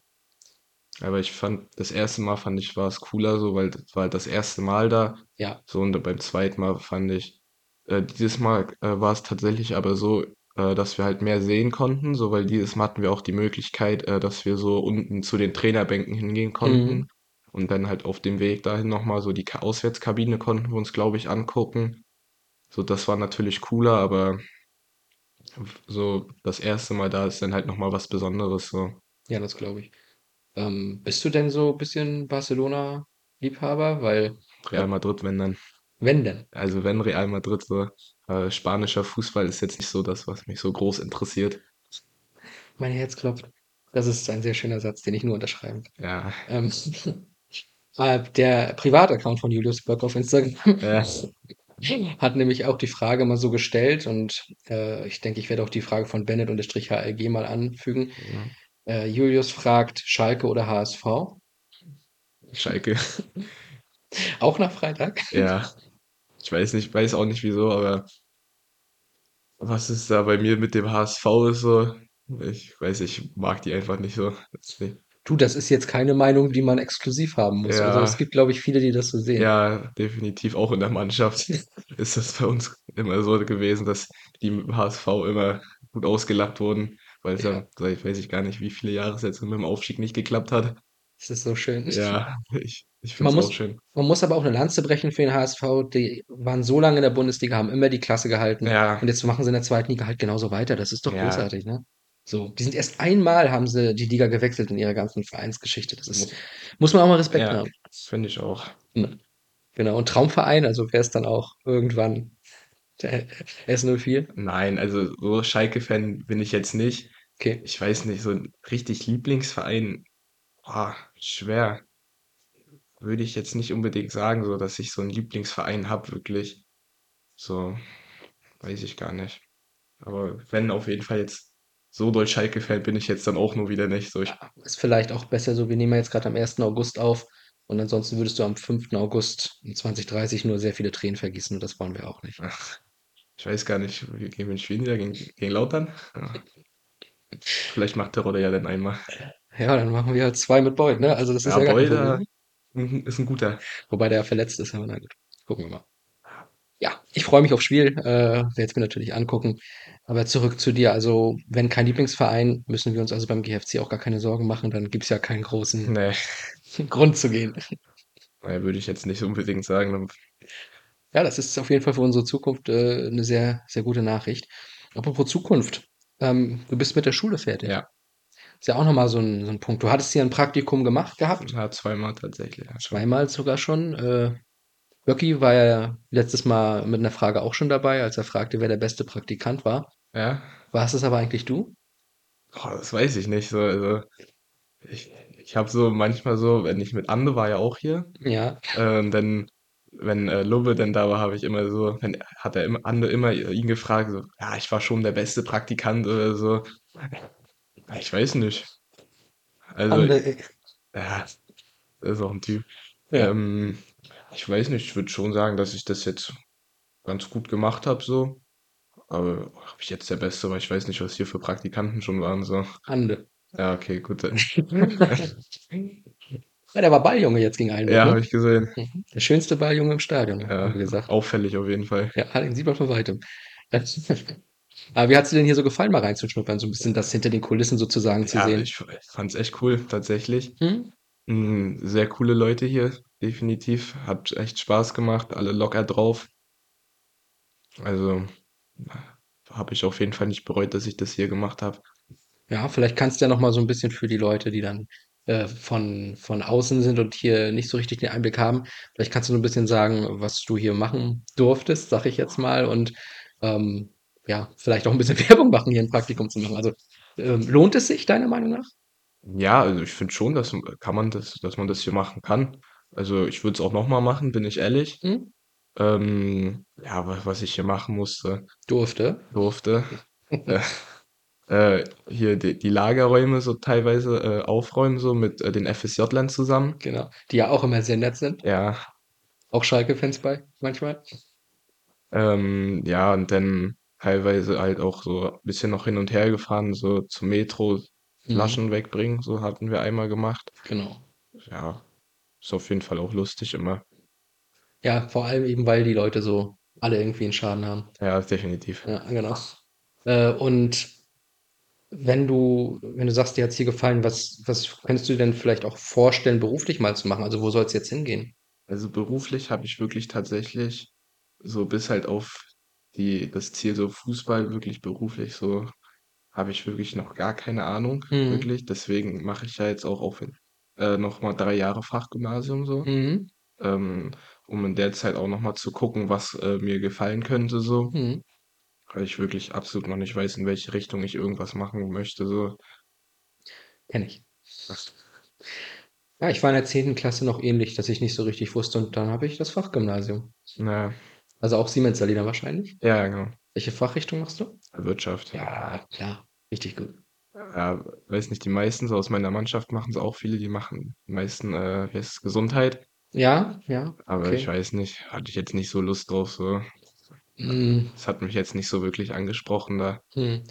Aber ich fand, das erste Mal fand ich, war es cooler so, weil das war halt das erste Mal da. Ja, So, und beim zweiten Mal fand ich, äh, dieses Mal äh, war es tatsächlich aber so, äh, dass wir halt mehr sehen konnten, so, weil dieses Mal hatten wir auch die Möglichkeit, äh, dass wir so unten zu den Trainerbänken hingehen konnten. Mhm. Und dann halt auf dem Weg dahin nochmal so die Ka- Auswärtskabine konnten wir uns, glaube ich, angucken. So, das war natürlich cooler, aber so das erste Mal da ist dann halt nochmal was Besonderes, so. ja, das glaube ich. Ähm, bist du denn so ein bisschen Barcelona-Liebhaber? Weil, Real Madrid, wenn dann. wenn denn? Also wenn Real Madrid so, äh, spanischer Fußball ist jetzt nicht so das, was mich so groß interessiert. Mein Herz klopft. Das ist ein sehr schöner Satz, den ich nur unterschreiben kann. Ja, Ähm, äh, der Privataccount von Julius Böck auf Instagram Ja. hat nämlich auch die Frage mal so gestellt und äh, ich denke, ich werde auch die Frage von Bennett und der Strich HLG mal anfügen. ja. Äh, Julius fragt, Schalke oder HSV? Schalke. Auch nach Freitag? Ja, ich weiß nicht, weiß auch nicht wieso, aber was ist da bei mir mit dem HSV ist so, ich weiß, ich mag die einfach nicht so. Nicht- Du, das ist jetzt keine Meinung, die man exklusiv haben muss. Also es Ja, gibt, glaube ich, viele, die das so sehen. ja, definitiv auch in der Mannschaft ist das bei uns immer so gewesen, dass die mit dem HSV immer gut ausgelacht wurden, weil es Ja, ja, seit weiß ich gar nicht, wie viele Jahre es jetzt mit dem Aufstieg nicht geklappt hat. das ist so schön. Ja, ich, ich finde es auch schön. man muss aber auch eine Lanze brechen für den HSV. Die waren so lange in der Bundesliga, haben immer die Klasse gehalten. Ja, Und jetzt machen sie in der zweiten Liga halt genauso weiter. Das ist doch ja, großartig, ne? So, die sind erst einmal haben sie die Liga gewechselt in ihrer ganzen Vereinsgeschichte. Das ist, muss man auch mal Respekt ja, haben. finde ich auch. Genau. Und Traumverein, also wäre es dann auch irgendwann der S04. Nein, also so Schalke-Fan bin ich jetzt nicht. Okay. Ich weiß nicht, so ein richtig Lieblingsverein, ah, schwer. Würde ich jetzt nicht unbedingt sagen, so dass ich so einen Lieblingsverein habe, wirklich. So, weiß ich gar nicht. Aber wenn auf jeden Fall jetzt so doll Schalke-Fan bin ich jetzt dann auch nur wieder nicht. So, ich, ist vielleicht auch besser so. Wir nehmen jetzt gerade am 1. August auf. Und ansonsten würdest du am 5. August 2030 nur sehr viele Tränen vergießen. Und das wollen wir auch nicht. ach, ich weiß gar nicht, gegen wen spielen da? Gegen, gegen Lautern? Ja, vielleicht macht der Rolle ja dann einmal. Ja, dann machen wir halt zwei mit Boyd, ne? Also das ist Ja, ja gar kein Boy, Problem. da mhm, ist ein guter. Wobei der verletzt ist, aber na gut. Gucken wir mal. Ich freue mich aufs Spiel. Äh, werde es mir natürlich angucken. Aber zurück zu dir. Also, wenn kein Lieblingsverein, müssen wir uns also beim GFC auch gar keine Sorgen machen. Dann gibt es ja keinen großen Nee, Grund zu gehen. nee, würde ich jetzt nicht unbedingt sagen. Ja, das ist auf jeden Fall für unsere Zukunft äh, eine sehr, sehr gute Nachricht. Apropos Zukunft. Ähm, du bist mit der Schule fertig. Ja, Ist ja auch nochmal so ein, so ein Punkt. Du hattest hier ein Praktikum gemacht gehabt. ja, zweimal tatsächlich. Ja. Zweimal sogar schon. Äh, Böcki war ja letztes Mal mit einer Frage auch schon dabei, als er fragte, wer der beste Praktikant war. Ja? Warst es aber eigentlich du? Boah, das weiß ich nicht so, also ich ich habe so manchmal so, wenn ich mit Ande war ja auch hier, Ja. äh, und dann wenn, äh, Lubbe dann da war, habe ich immer so wenn hat er immer Ande immer ihn gefragt so: „Ja, ich war schon der beste Praktikant“ oder so. Ich weiß nicht. Also, Ande, ey. ja, ist auch 'n Typ. Ja. Ähm, ich weiß nicht, ich würde schon sagen, dass ich das jetzt ganz gut gemacht habe so. Aber ob ich jetzt der Beste war, ich weiß nicht, was hier für Praktikanten schon waren so. Ande. Ja, okay, gut dann. Ja, der war Balljunge jetzt gegen Eilenburg, Ja, ne? habe ich gesehen. Mhm. Der schönste Balljunge im Stadion, Ja, wir gesagt. auffällig auf jeden Fall. Ja, den sieht man von Weitem. Aber wie hat's dir denn hier so gefallen, mal reinzuschnuppern, so 'n bisschen das hinter den Kulissen sozusagen zu Ja, sehen? ich f fand's echt cool tatsächlich. Mhm. Hm, sehr coole Leute hier, definitiv. Hat echt Spaß gemacht, alle locker drauf. Also, habe ich auf jeden Fall nicht bereut, dass ich das hier gemacht habe. Ja, vielleicht kannst du ja noch mal so 'n bisschen für die Leute, die dann, äh, von von außen sind und hier nicht so richtig den Einblick haben vielleicht kannst du so 'n bisschen sagen, was du hier machen durftest, sage ich jetzt mal und, ähm, ja, vielleicht auch 'n bisschen Werbung machen, hier 'n Praktikum zu machen. Also, ähm, lohnt es sich deiner Meinung nach? Ja, also ich finde schon, dass m kann man das dass man das hier machen kann. Also, ich würde es auch noch mal machen, bin ich ehrlich. Mhm. Ähm, ja, wa was ich hier machen musste Durfte. durfte, äh, äh, hier die die Lagerräume so teilweise, äh, aufräumen, so mit, äh, den FSJlern zusammen. Genau, die ja auch immer sehr nett sind. Ja. Auch Schalke-Fans bei manchmal? Ähm, ja, und dann teilweise halt auch so bisschen noch hin und her gefahren, so zur Metro, Mhm. Flaschen wegbringen, so hatten wir einmal gemacht. Genau. Ja, ist auf jeden Fall auch lustig immer. Ja, vor allem eben, weil die Leute so alle irgendwie 'n Schaden haben. Ja, definitiv. Ja, genau. Äh, und wenn du wenn du sagst, dir hat's hier gefallen, was was könntest du dir denn vielleicht auch vorstellen, beruflich mal zu machen? Also, wo soll's jetzt hingehen? Also, beruflich habe ich wirklich tatsächlich so bis halt auf die das Ziel so Fußball wirklich beruflich so habe ich wirklich noch gar keine Ahnung, Mhm. wirklich. Deswegen mache ich ja jetzt auch auf äh, noch mal 3 Jahre Fachgymnasium so, Mhm. ähm, um in der Zeit auch noch mal zu gucken, was, äh, mir gefallen könnte so. Mhm. Weil ich wirklich absolut noch nicht weiß, in welche Richtung ich irgendwas machen möchte so. Kenne ich. Ja, ich war in der 10. Klasse noch ähnlich, dass ich nicht so richtig wusste und dann habe ich das Fachgymnasium. Ja. Also, auch Siemens-Salina wahrscheinlich? Ja, genau. Welche Fachrichtung machst du? Wirtschaft. Ja, klar, richtig gut. Ja, weiß nicht, die meisten so aus meiner Mannschaft machen's auch viele, die machen die meisten, äh, wie heißt es, Gesundheit. Ja, ja, Aber ich okay. weiß nicht, hatte ich jetzt nicht so Lust drauf so. Hm. Es hat mich jetzt nicht so wirklich angesprochen da. Mhm.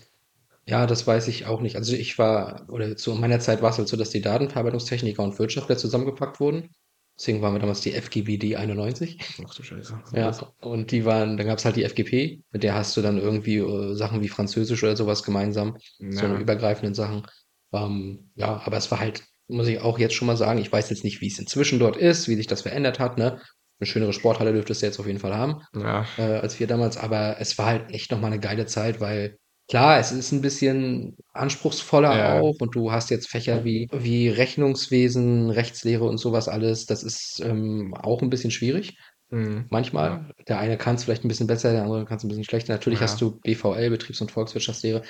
Ja, das weiß ich auch nicht. Also, ich war oder zu meiner Zeit war's halt so, dass die Datenverarbeitungstechniker und Wirtschaftler zusammengepackt wurden. Deswegen waren wir damals die FGBD 91. Ach du Scheiße, Ja, und die waren dann gab's halt die FGP, mit der hast du dann irgendwie, äh, Sachen wie Französisch oder so was gemeinsam, so Ja. übergreifenden Sachen. Ähm, ja, aber es war halt muss ich auch jetzt schon mal sagen, ich weiß jetzt nicht, wie's inzwischen dort ist, wie sich das verändert hat, ne? 'Ne schönere Sporthalle dürftest du jetzt auf jeden Fall haben, Ja. äh, als wir damals, aber es war halt echt noch mal 'ne geile Zeit, weil klar, es ist 'n bisschen anspruchsvoller Ja. auch und du hast jetzt Fächer wie wie Rechnungswesen, Rechtslehre und so was alles. Das ist, ähm, auch 'n bisschen schwierig Mhm. Ja. manchmal. Der eine kann's vielleicht 'n bisschen besser, der andere kann's 'n bisschen schlechter. Natürlich hast Ja. du BVL, Betriebs und Volkswirtschaftslehre.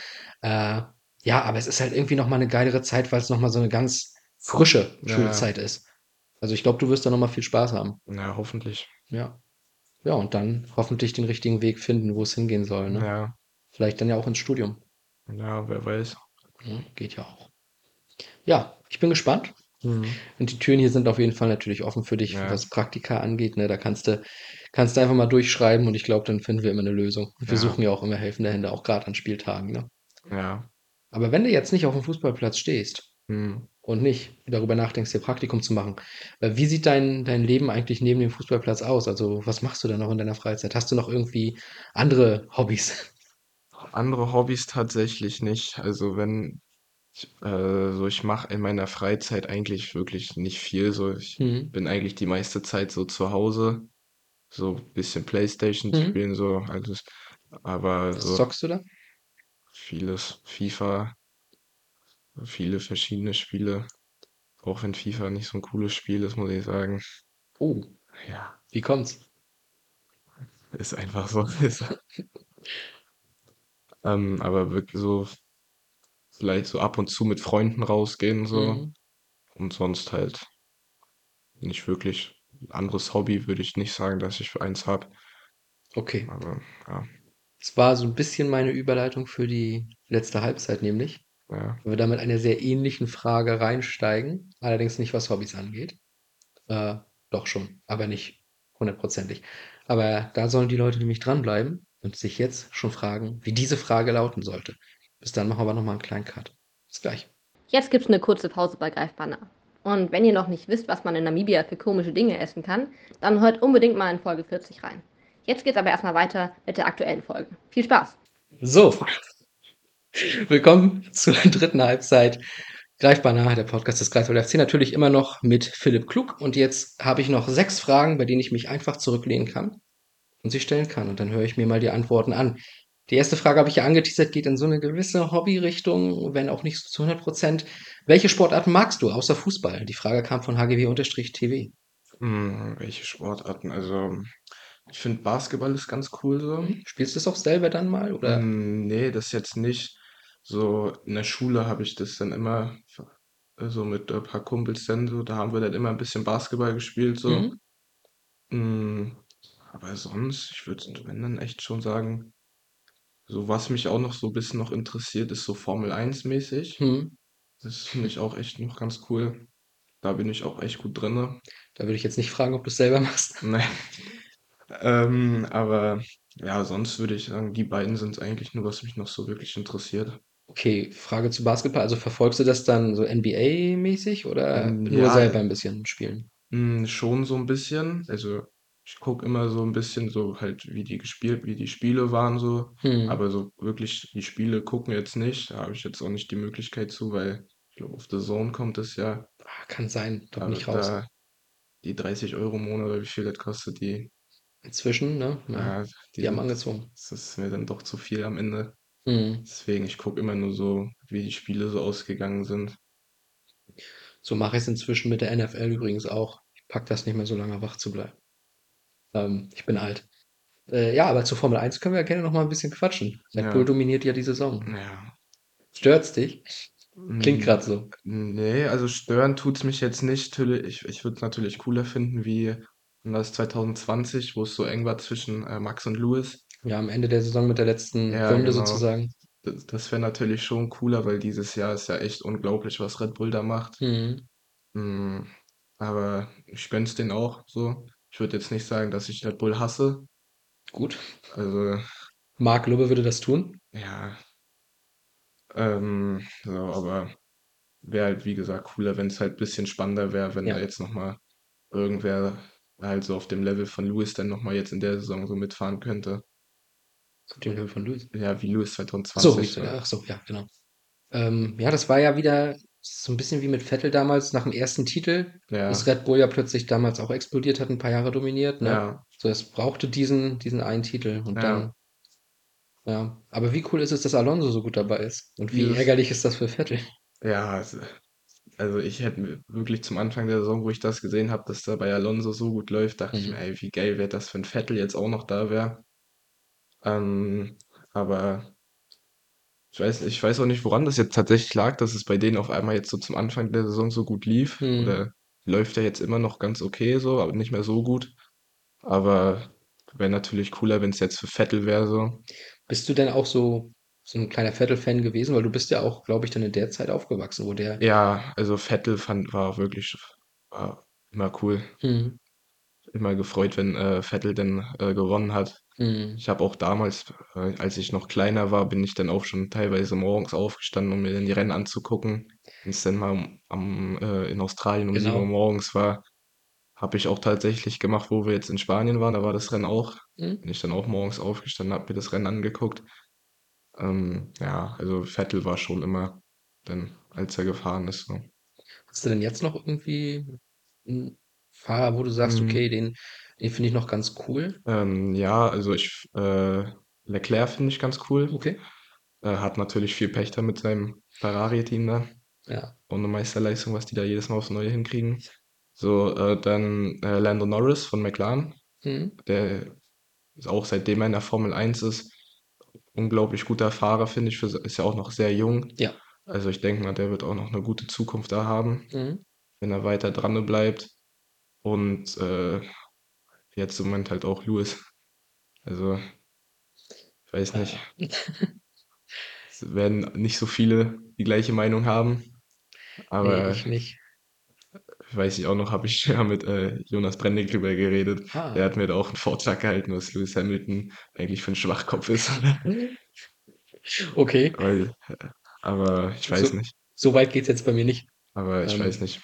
Äh, ja, aber es ist halt irgendwie noch mal 'ne geilere Zeit, weil's noch mal so 'ne ganz frische Ja. Schulzeit ist. Also, ich glaube, du wirst da noch mal viel Spaß haben. Ja, hoffentlich. Ja. Ja, und dann hoffentlich den richtigen Weg finden, wo's hingehen soll, ne? Ja. Vielleicht dann ja auch ins Studium. Ja, wer weiß. Geht ja auch. Ja, ich bin gespannt. Mhm. Und die Türen hier sind auf jeden Fall natürlich offen für dich, Ja. was Praktika angeht, ne? Da kannst du kannst du einfach mal durchschreiben und ich glaube, dann finden wir immer 'ne Lösung. Wir Ja. suchen ja auch immer helfende Hände, auch grad an Spieltagen, ne? Ja. Aber wenn du jetzt nicht aufm Fußballplatz stehst Mhm. und nicht darüber nachdenkst, hier Praktikum zu machen, äh, wie sieht dein dein Leben eigentlich neben dem Fußballplatz aus? Also, was machst du da noch in deiner Freizeit? Hast du noch irgendwie andere Hobbys? Andere Hobbys tatsächlich nicht. Also, wenn ich äh, so ich mache in meiner Freizeit eigentlich wirklich nicht viel so. Ich Mhm. bin eigentlich die meiste Zeit so zu Hause, so bisschen Playstation Mhm. spielen so, also aber Was so zockst du da? vieles, FIFA viele verschiedene Spiele, auch wenn FIFA nicht so 'n cooles Spiel ist, muss ich sagen. Oh. Ja. Wie kommt's? Ist einfach so. Ist Ähm, aber wirklich so vielleicht so ab und zu mit Freunden rausgehen so Mhm. und sonst halt nicht wirklich. Anderes Hobby würde ich nicht sagen, dass ich für eins habe. Okay. Aber ja, Das war so ein bisschen meine Überleitung für die letzte Halbzeit nämlich, ja. weil wir da mit einer sehr ähnlichen Frage reinsteigen, allerdings nicht, was Hobbys angeht. Äh, doch schon, aber nicht hundertprozentig. Aber da sollen die Leute nämlich dranbleiben und sich jetzt schon fragen, wie diese Frage lauten sollte. Bis dann machen wir aber noch mal einen kleinen Cut. Bis gleich. Jetzt gibt's eine kurze Pause bei Greifbar nah. Und wenn ihr noch nicht wisst, was man in Namibia für komische Dinge essen kann, dann hört unbedingt mal in Folge 40 rein. Jetzt geht's aber erstmal weiter mit der aktuellen Folge. Viel Spaß! So, willkommen zur dritten Halbzeit. Greifbar der Podcast des Greifswald FC, natürlich immer noch mit Philipp Klug. Und jetzt habe ich noch sechs Fragen, bei denen ich mich einfach zurücklehnen kann und sie stellen kann. Und dann höre ich mir mal die Antworten an. Die erste Frage habe ich ja angeteasert, geht in so eine gewisse Hobbyrichtung, wenn auch nicht so zu 100 Prozent. Welche Sportarten magst du außer Fußball? Die Frage kam von HGW-TV. Hm, welche Sportarten? Also, ich finde Basketball ist ganz cool so. Spielst du es auch selber dann mal? Oder? Hm, nee, das jetzt nicht. So in der Schule habe ich das dann immer so mit ein paar Kumpels dann so, da haben wir dann immer ein bisschen Basketball gespielt so. Mhm. Hm, aber sonst, ich würde wenn dann echt schon sagen, so was mich auch noch so ein bisschen noch interessiert, ist so Formel 1 mäßig. Hm. Das finde ich auch echt noch ganz cool. Da bin ich auch echt gut drinne. Da würde ich jetzt nicht fragen, ob du es selber machst. Nee. Ähm, aber ja, sonst würde ich sagen, die beiden sind eigentlich nur, was mich noch so wirklich interessiert. Okay, Frage zu Basketball. Also verfolgst du das dann so NBA-mäßig oder Ähm, nur ja. selber ein bisschen spielen? Hm, schon so ein bisschen. Also ich gucke immer so ein bisschen so halt, wie die gespielt, wie die Spiele waren so. Hm. Aber so wirklich die Spiele gucken jetzt nicht. Da habe ich jetzt auch nicht die Möglichkeit zu, weil ich glaube, auf The Zone kommt es ja. Ah, kann sein, da Da, bin ich raus. da die 30 Euro im Monat oder wie viel das kostet, die, Inzwischen, ne? Ja, ja, die die haben sind, angezogen. das ist mir dann doch zu viel am Ende. Hm. Deswegen, ich gucke immer nur so, wie die Spiele so ausgegangen sind. So mache ich es inzwischen mit der NFL übrigens auch. Ich pack das nicht mehr so lange wach zu bleiben. Ähm, ich bin alt. Äh, ja, aber zur Formel 1 können wir ja gerne noch mal ein bisschen quatschen. Red Ja. Bull dominiert ja die Saison. Ja. Stört's dich? Klingt Hm, gerade so. Nee, also stören tut's mich jetzt nicht. Ich, ich würde es natürlich cooler finden wie das 2020, wo es so eng war zwischen äh, Max und Lewis. Ja, am Ende der Saison mit der letzten Ja, Runde genau. sozusagen. Das, das wäre natürlich schon cooler, weil dieses Jahr ist ja echt unglaublich, was Red Bull da macht. Hm. Hm, aber ich gönn's denen auch so. Ich würde jetzt nicht sagen, dass ich Red Bull hasse. Gut. Also, Marc Lubbe würde das tun. ja. Ähm, so, aber wäre halt, wie gesagt, cooler, wenn es halt ein bisschen spannender wäre, wenn Ja. da jetzt nochmal irgendwer halt so auf dem Level von Lewis dann nochmal jetzt in der Saison so mitfahren könnte. Auf dem Level von Lewis. Ja, wie Lewis Ach so, 2020. wie- so. ach so, ja, genau. Ähm, ja, das war ja wieder so ein bisschen wie mit Vettel damals nach dem ersten Titel, Ja, dass Red Bull ja plötzlich damals auch explodiert hat, ein paar Jahre dominiert, ne? ja, So, es brauchte diesen, diesen einen Titel und Ja. dann, ja. Aber wie cool ist es, dass Alonso so gut dabei ist? Und wie Dieses- ärgerlich ist das für Vettel? ja. Also, ich hätte wirklich zum Anfang der Saison, wo ich das gesehen habe, dass da bei Alonso so gut läuft, dachte ich Mhm. mir, ey, wie geil wäre das, wenn Vettel jetzt auch noch da wäre. Ähm, aber ich weiß, ich weiß auch nicht, woran das jetzt tatsächlich lag, dass es bei denen auf einmal jetzt so zum Anfang der Saison so gut lief. Mhm. Oder läuft ja jetzt immer noch ganz okay so, aber nicht mehr so gut. Aber wäre natürlich cooler, wenn es jetzt für Vettel wäre so. Bist du denn auch so, so ein kleiner Vettel-Fan gewesen? Weil du bist ja auch, glaube ich, dann in der Zeit aufgewachsen, wo der. Ja, also Vettel fand, war wirklich war immer cool. Mhm. Immer gefreut, wenn äh, Vettel dann äh, gewonnen hat. Mhm. Ich habe auch damals, äh, als ich noch kleiner war, bin ich dann auch schon teilweise morgens aufgestanden, um mir dann die Rennen anzugucken. Wenn es dann mal am, äh, in Australien um Genau. 7 Uhr morgens war, habe ich auch tatsächlich gemacht, wo wir jetzt in Spanien waren. Da war das Rennen auch. Mhm. Bin ich dann auch morgens aufgestanden, habe mir das Rennen angeguckt. Ähm, ja, also Vettel war schon immer dann, als er gefahren ist. So. Hast du denn jetzt noch irgendwie Fahrer, wo du sagst, Mhm. okay, den, den finde ich noch ganz cool? Ähm, ja, also ich, äh, Leclerc finde ich ganz cool. Okay. Äh, hat natürlich viel Pech da mit seinem Ferrari-Team da. Ja. Ohne Meisterleistung, was die da jedes Mal aufs Neue hinkriegen. So, äh, dann äh, Lando Norris von McLaren. Mhm. Der ist auch seitdem er in der Formel 1 ist, unglaublich guter Fahrer, finde ich. Für, ist ja auch noch sehr jung. Ja. Also ich denke mal, der wird auch noch eine gute Zukunft da haben, Mhm. wenn er weiter dran bleibt. Und äh, jetzt im Moment halt auch Lewis. Also, ich weiß nicht. Es werden nicht so viele die gleiche Meinung haben. Aber Nee, ich nicht. weiß ich auch noch, habe ich ja mit äh, Jonas Brennig drüber geredet. Ah. Der hat mir da auch einen Vortrag gehalten, was Lewis Hamilton eigentlich für ein Schwachkopf ist. Okay, Weil, äh, aber ich weiß So- nicht. so weit geht's jetzt bei mir nicht. Aber ich Ähm, weiß nicht.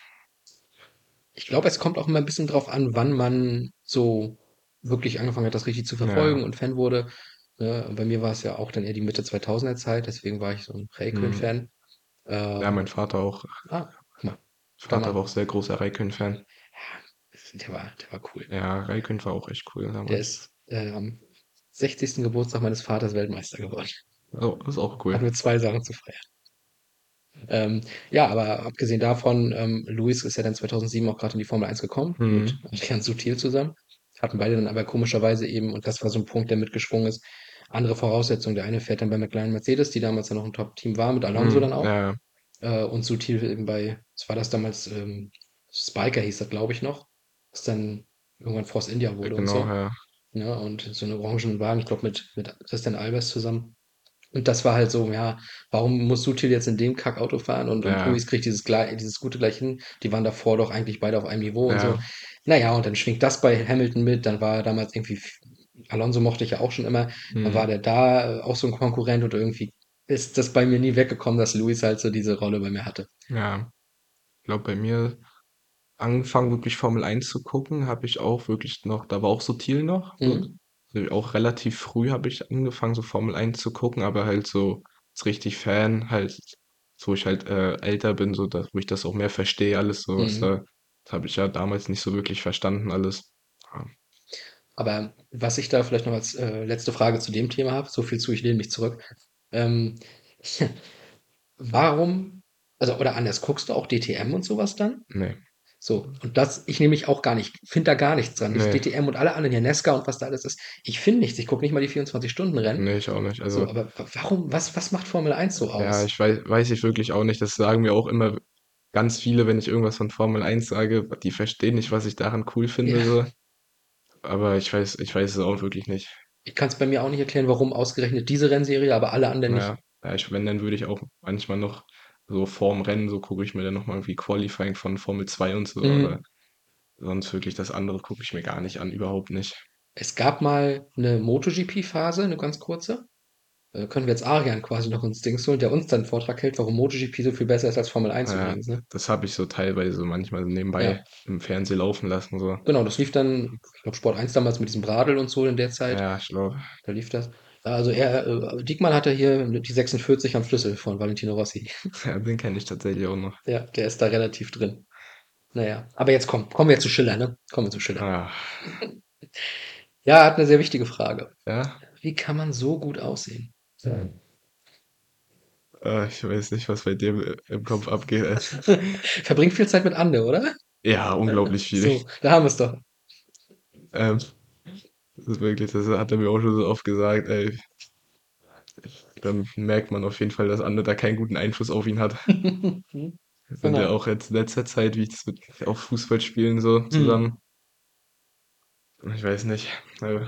Ich glaube, es kommt auch immer ein bisschen drauf an, wann man so wirklich angefangen hat, das richtig zu verfolgen Ja. und Fan wurde. Ne? Bei mir war es ja auch dann eher die Mitte 2000er Zeit, deswegen war ich so ein Räikkönen-Fan. Ja, Ähm, mein Vater auch. ah, mal, Vater war auch sehr großer Raikön-Fan. der war, der war cool. Ja, Raikön war auch echt cool Der damals. ist äh, am 60. Geburtstag meines Vaters Weltmeister geworden. Oh, das ist auch Hat cool. nur zwei Sachen zu feiern. Ähm, ja, aber abgesehen davon, ähm, Luis ist ja dann 2007 auch gerade in die Formel 1 gekommen Mhm. mit Adrian Sutil zusammen. Hatten beide dann aber komischerweise eben, und das war so ein Punkt, der mitgeschwungen ist, andere Voraussetzungen. Der eine fährt dann bei McLaren Mercedes, die damals ja noch ein Top-Team war, mit Alonso Mhm, dann auch. Ja, Äh, und Sutil eben bei, was war das damals, ähm, Spiker hieß das, glaube ich, noch. Was dann irgendwann Force India wurde und genau, so. ja. Ja, und so einen orangenen Wagen, ich glaube, mit, mit Christian Albers zusammen. Und das war halt so, ja, warum muss Sutil jetzt in dem Kackauto fahren und, und Ja. Luis kriegt dieses, dieses Gute gleich hin? Die waren davor doch eigentlich beide auf einem Niveau und Ja. so. Naja, und dann schwingt das bei Hamilton mit, dann war er damals irgendwie, Alonso mochte ich ja auch schon immer, dann Mhm. war der da äh, auch so ein Konkurrent und irgendwie ist das bei mir nie weggekommen, dass Luis halt so diese Rolle bei mir hatte. Ja, ich glaube, bei mir angefangen, wirklich Formel 1 zu gucken, habe ich auch wirklich noch, da war auch Sutil noch. Mhm. Auch relativ früh habe ich angefangen, so Formel 1 zu gucken, aber halt so als richtig Fan, halt, so wo ich halt äh, älter bin, so dass, wo ich das auch mehr verstehe, alles so, was Mhm. da, das habe ich ja damals nicht so wirklich verstanden, alles. Ja. Aber was ich da vielleicht noch als äh, letzte Frage zu dem Thema habe, so viel zu, ich lehne mich zurück. Ähm, warum, also oder anders, guckst du auch DTM und sowas dann? Nee, So, und das, ich nehme mich auch gar nicht, finde da gar nichts dran. Nee. DTM und alle anderen, ja, Nesca und was da alles ist, ich finde nichts. Ich gucke nicht mal die 24-Stunden-Rennen. nee, ich auch nicht. So, Also, aber wa- warum, was, was macht Formel 1 so ja, aus? ich weiß, weiß ich wirklich auch nicht. Das sagen mir auch immer ganz viele, wenn ich irgendwas von Formel 1 sage, die verstehen nicht, was ich daran cool finde, Ja. so. Aber ich weiß, ich weiß es auch wirklich nicht. Ich kann es bei mir auch nicht erklären, warum ausgerechnet diese Rennserie, aber alle anderen nicht. Ja, ja, ich, wenn, dann würde ich auch manchmal noch so vorm Rennen, so gucke ich mir dann nochmal irgendwie Qualifying von Formel 2 und so, Mhm. aber sonst wirklich das andere gucke ich mir gar nicht an, überhaupt nicht. Es gab mal eine MotoGP-Phase, eine ganz kurze. Äh, können wir jetzt Arian quasi noch ins Dings holen, der uns dann einen Vortrag hält, warum MotoGP so viel besser ist als Formel 1 Ja, übrigens. Ne? das habe ich so teilweise so manchmal nebenbei Ja. im Fernsehen laufen lassen, so. Genau, das lief dann, ich glaube Sport 1 damals mit diesem Bradl und so in der Zeit. Ja, ich glaube. Da lief das. Also er, äh, Diekmann hatte hier die 46 am Schlüssel von Valentino Rossi. Ja, den kenne ich tatsächlich auch noch. Ja, der ist da relativ drin. Naja, aber jetzt komm, kommen wir zu Schiller, ne? Kommen wir zu Schiller. Ah, Ja, er hat eine sehr wichtige Frage. ja, Wie kann man so gut aussehen? äh, ich weiß nicht, was bei dir im Kopf abgeht. Verbringt viel Zeit mit Ande, oder? Ja, unglaublich viel. So, da haben wir es doch. Ähm, das ist wirklich, das hat er mir auch schon so oft gesagt, ey. Dann merkt man auf jeden Fall, dass Anne da keinen guten Einfluss auf ihn hat. Und Genau. ja auch jetzt in letzter Zeit, wie ich das mit auch Fußballspielen so Mhm. zusammen. Ich weiß nicht. äh,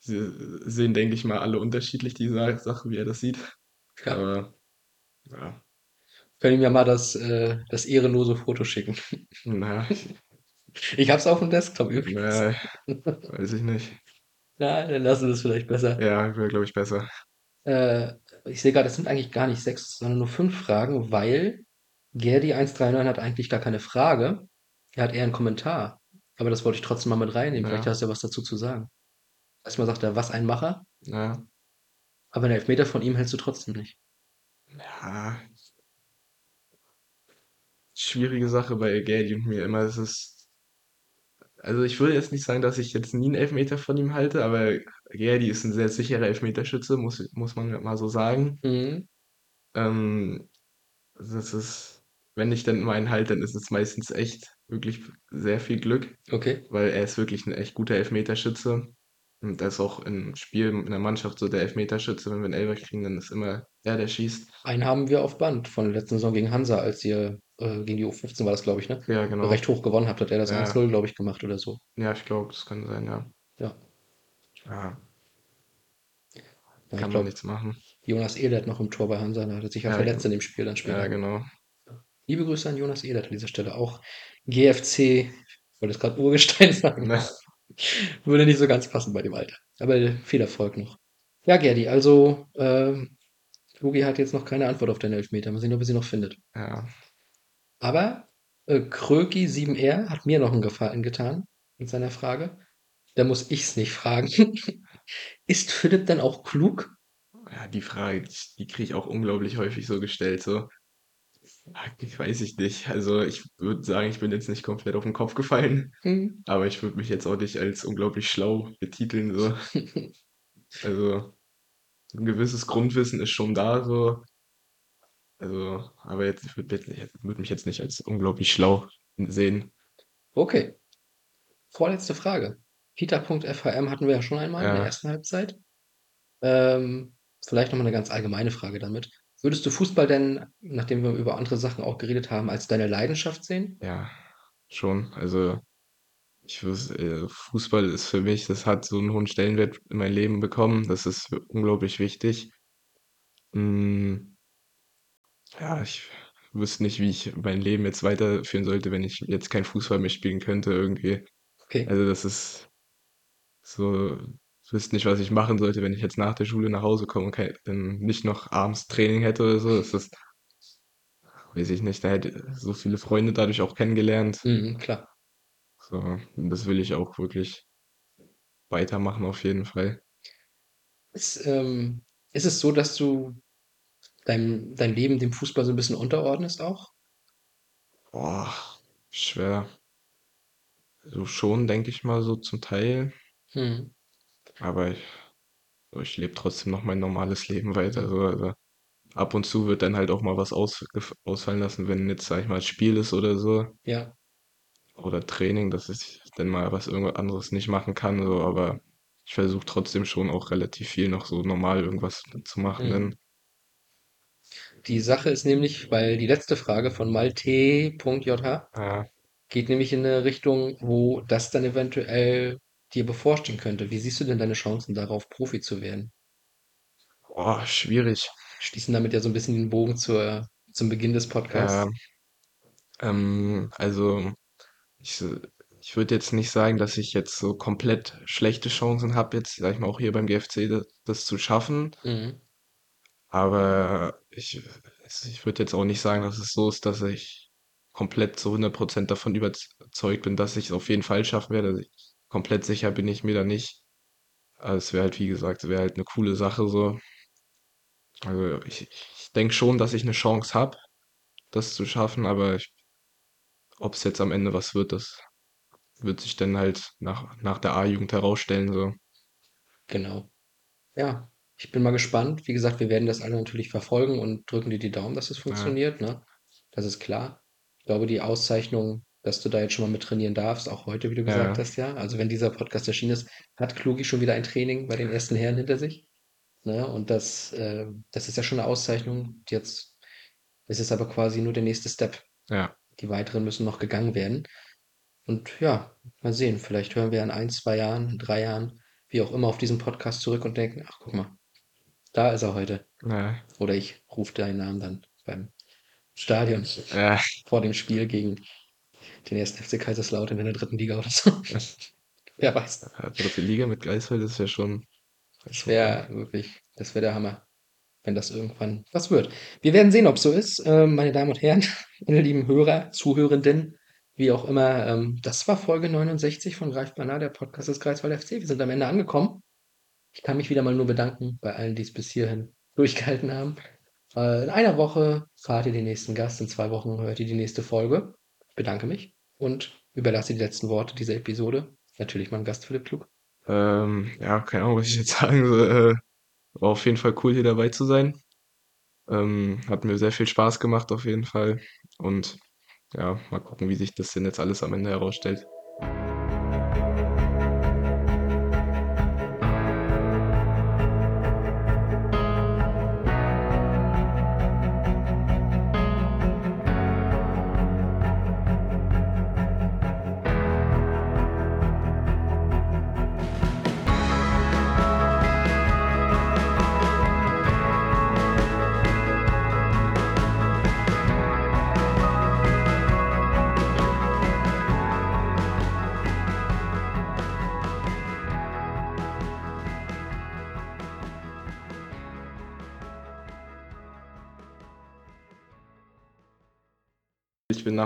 Sie sehen, denke ich mal, alle unterschiedlich die Sa- Sache, wie er das sieht. Ja. Aber ja, Können ihm ja mal das, äh, das ehrenlose Foto schicken. naja, Ich hab's auf dem Desktop übrigens. naja, weiß ich nicht. Na, dann lassen wir das vielleicht besser. Ja, wäre, glaube ich, besser. Äh, ich sehe gerade, es sind eigentlich gar nicht sechs, sondern nur fünf Fragen, weil Gerdi139 hat eigentlich gar keine Frage. Er hat eher einen Kommentar. Aber das wollte ich trotzdem mal mit reinnehmen. Vielleicht Ja. hast du ja was dazu zu sagen. Erstmal sagt er, was ein Macher, Ja, aber einen Elfmeter von ihm hältst du trotzdem nicht. ja. Schwierige Sache bei Gerdi und mir immer. Es ist, also ich würde jetzt nicht sagen, dass ich jetzt nie einen Elfmeter von ihm halte, aber Gerdi ist ein sehr sicherer Elfmeterschütze, muss, muss man mal so sagen. Mhm. Ähm, das ist, wenn ich dann mal einen halte, dann ist es meistens echt wirklich sehr viel Glück, Okay. weil er ist wirklich ein echt guter Elfmeterschütze. Und der ist auch im Spiel in der Mannschaft so der Elfmeterschütze. Wenn wir einen Elfer kriegen, dann ist immer er, der schießt. Einen haben wir auf Band von der letzten Saison gegen Hansa, als ihr äh, gegen die U15 war das, glaube ich, ne? Ja, genau. Recht hoch gewonnen habt, hat er das Ja. 1-0, glaube ich, gemacht oder so. Ja, ich glaube, das kann sein, ja. Ja. Ja, Ja, kann man nichts machen. Jonas Ehlert noch im Tor bei Hansa, da hat er sich ja Ja, verletzt in dem Spiel dann später. Ja, genau. Liebe Grüße an Jonas Ehlert an dieser Stelle. Auch GFC, ich wollte es gerade Urgestein sagen, Ne? würde nicht so ganz passen bei dem Alter. Aber viel Erfolg noch. Ja, Gerdi, also ähm, Lugi hat jetzt noch keine Antwort auf deine Elfmeter. Mal sehen, ob er sie noch findet. Ja, Aber äh, Kröki 7R hat mir noch einen Gefallen getan mit seiner Frage. Da muss ich's nicht fragen. Ist Philipp denn auch klug? ja, die Frage, die, kriege ich auch unglaublich häufig so gestellt. So, ich weiß ich nicht. Also ich würde sagen, ich bin jetzt nicht komplett auf den Kopf gefallen, Hm. aber ich würde mich jetzt auch nicht als unglaublich schlau betiteln. So. Also ein gewisses Grundwissen ist schon da, so. Also, aber jetzt, ich würde würd mich jetzt nicht als unglaublich schlau sehen. Okay. Vorletzte Frage. Kita.fhm hatten wir ja schon einmal in der Ja. ersten Halbzeit. Ähm, vielleicht nochmal eine ganz allgemeine Frage damit. Würdest du Fußball denn, nachdem wir über andere Sachen auch geredet haben, als deine Leidenschaft sehen? Ja, schon. Also ich wüs- äh, Fußball ist für mich, das hat so einen hohen Stellenwert in mein Leben bekommen. Das ist unglaublich wichtig. Mm, ja, ich wüsste nicht, wie ich mein Leben jetzt weiterführen sollte, wenn ich jetzt kein Fußball mehr spielen könnte irgendwie. Okay. Also das ist so, ich wüsste nicht, was ich machen sollte, wenn ich jetzt nach der Schule nach Hause komme und kein, dann nicht noch abends Training hätte oder so. Das ist, weiß ich nicht, da hätte so viele Freunde dadurch auch kennengelernt. Mhm, klar. So, und das will ich auch wirklich weitermachen auf jeden Fall. Ist, ähm, ist es so, dass du dein, dein Leben dem Fußball so ein bisschen unterordnest auch? Boah, schwer. So schon, denke ich mal, so zum Teil. Hm. Aber ich, so, ich lebe trotzdem noch mein normales Leben weiter. So, also ab und zu wird dann halt auch mal was aus, ausfallen lassen, wenn jetzt, sag ich mal, Spiel ist oder so. Ja. Oder Training, dass ich dann mal was irgendwas anderes nicht machen kann. So, aber ich versuche trotzdem schon auch relativ viel noch so normal irgendwas zu machen. Mhm. Die Sache ist nämlich, weil die letzte Frage von malte.jh ja, geht nämlich in eine Richtung, wo das dann eventuell dir bevorstehen könnte. Wie siehst du denn deine Chancen darauf, Profi zu werden? boah, schwierig. Schließen damit ja so ein bisschen den Bogen zur, zum Beginn des Podcasts. Ja, ähm, also ich, s- ich würde jetzt nicht sagen, dass ich jetzt so komplett schlechte Chancen habe, jetzt, sag ich mal, auch hier beim GFC das, das zu schaffen. Mhm. Aber ich, es- ich würde jetzt auch nicht sagen, dass es so ist, dass ich komplett zu 100% davon überzeugt bin, dass ich es auf jeden Fall schaffen werde. Also komplett sicher bin ich mir da nicht. Aber es wäre halt, wie gesagt, es wäre halt eine coole Sache so. Also ich, ich denke schon, dass ich eine Chance habe, das zu schaffen, aber ob es jetzt am Ende was wird, das wird sich dann halt nach, nach der A-Jugend herausstellen. So. Genau. Ja, ich bin mal gespannt. Wie gesagt, wir werden das alle natürlich verfolgen und drücken dir die Daumen, dass es funktioniert, ne? Das ist klar. Ich glaube, die Auszeichnung, dass du da jetzt schon mal mit trainieren darfst, auch heute, wie du gesagt Ja. hast, ja. Also wenn dieser Podcast erschienen ist, hat Klugi schon wieder ein Training bei den ersten Herren hinter sich. Ne? Und das, äh, das ist ja schon eine Auszeichnung. Jetzt ist es aber quasi nur der nächste Step. Ja, Die weiteren müssen noch gegangen werden. Und ja, mal sehen. Vielleicht hören wir in ein, zwei Jahren, in drei Jahren, wie auch immer, auf diesen Podcast zurück und denken, ach, guck mal, da ist er heute. ja, Oder ich rufe deinen Namen dann beim Stadion vor dem Spiel gegen den ersten FC Kaiserslautern in der dritten Liga oder so. Wer weiß. ja, dritte Liga mit Greifswald ist ja schon. Das wäre wirklich, das wäre der Hammer, wenn das irgendwann was wird. Wir werden sehen, ob es so ist, ähm, meine Damen und Herren, meine lieben Hörer, Zuhörenden, wie auch immer. Ähm, das war Folge 69 von Greifbar nah, der Podcast des Greifswald FC. Wir sind am Ende angekommen. Ich kann mich wieder mal nur bedanken bei allen, die es bis hierhin durchgehalten haben. Äh, in einer Woche fahrt ihr den nächsten Gast, in zwei Wochen hört ihr die nächste Folge. Bedanke mich und überlasse die letzten Worte dieser Episode. Natürlich meinem Gast Philipp Klug. Ähm, ja, keine Ahnung, was ich jetzt sagen soll. Äh, war auf jeden Fall cool, hier dabei zu sein. Ähm, hat mir sehr viel Spaß gemacht, auf jeden Fall. Und ja, mal gucken, wie sich das denn jetzt alles am Ende herausstellt.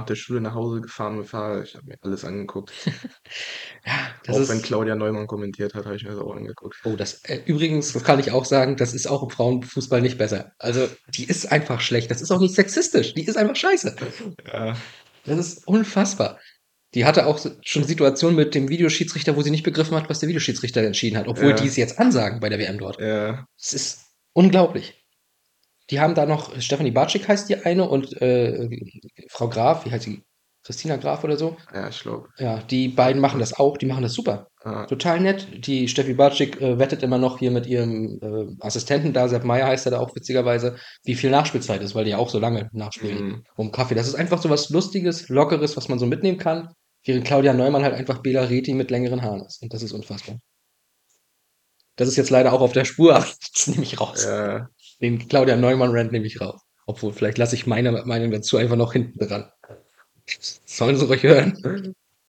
Der Schule nach Hause gefahren mit Fahrrad. Ich habe mir alles angeguckt. Ja, das Auch ist. wenn Claudia Neumann kommentiert hat, habe ich mir das auch angeguckt. Oh, das äh, übrigens, das kann ich auch sagen, das ist auch im Frauenfußball nicht besser. Also, die ist einfach schlecht. Das ist auch nicht sexistisch. Die ist einfach scheiße. Ja, Das ist unfassbar. Die hatte auch schon Situationen mit dem Videoschiedsrichter, wo sie nicht begriffen hat, was der Videoschiedsrichter entschieden hat, obwohl Ja. die es jetzt ansagen bei der WM dort. ja, Es ist unglaublich. Die haben da noch, Stefanie Bartschik heißt die eine und äh, Frau Graf, wie heißt sie? Christina Graf oder so? ja, ich glaube. Ja, die beiden machen das auch, die machen das super. Ja, Total nett. Die Steffi Bartschik äh, wettet immer noch hier mit ihrem äh, Assistenten da, Sepp Meier heißt er da auch witzigerweise, wie viel Nachspielzeit ist, weil die ja auch so lange nachspielen mhm. um Kaffee. Das ist einfach so was Lustiges, Lockeres, was man so mitnehmen kann, während Claudia Neumann halt einfach Bela Reti mit längeren Haaren ist. Und das ist unfassbar. Das ist jetzt leider auch auf der Spur, aber das nehme ich raus. ja, Den Claudia Neumann-Rant nehme ich raus. Obwohl, vielleicht lasse ich meine Meinung dazu einfach noch hinten dran. Sollen sie ruhig hören.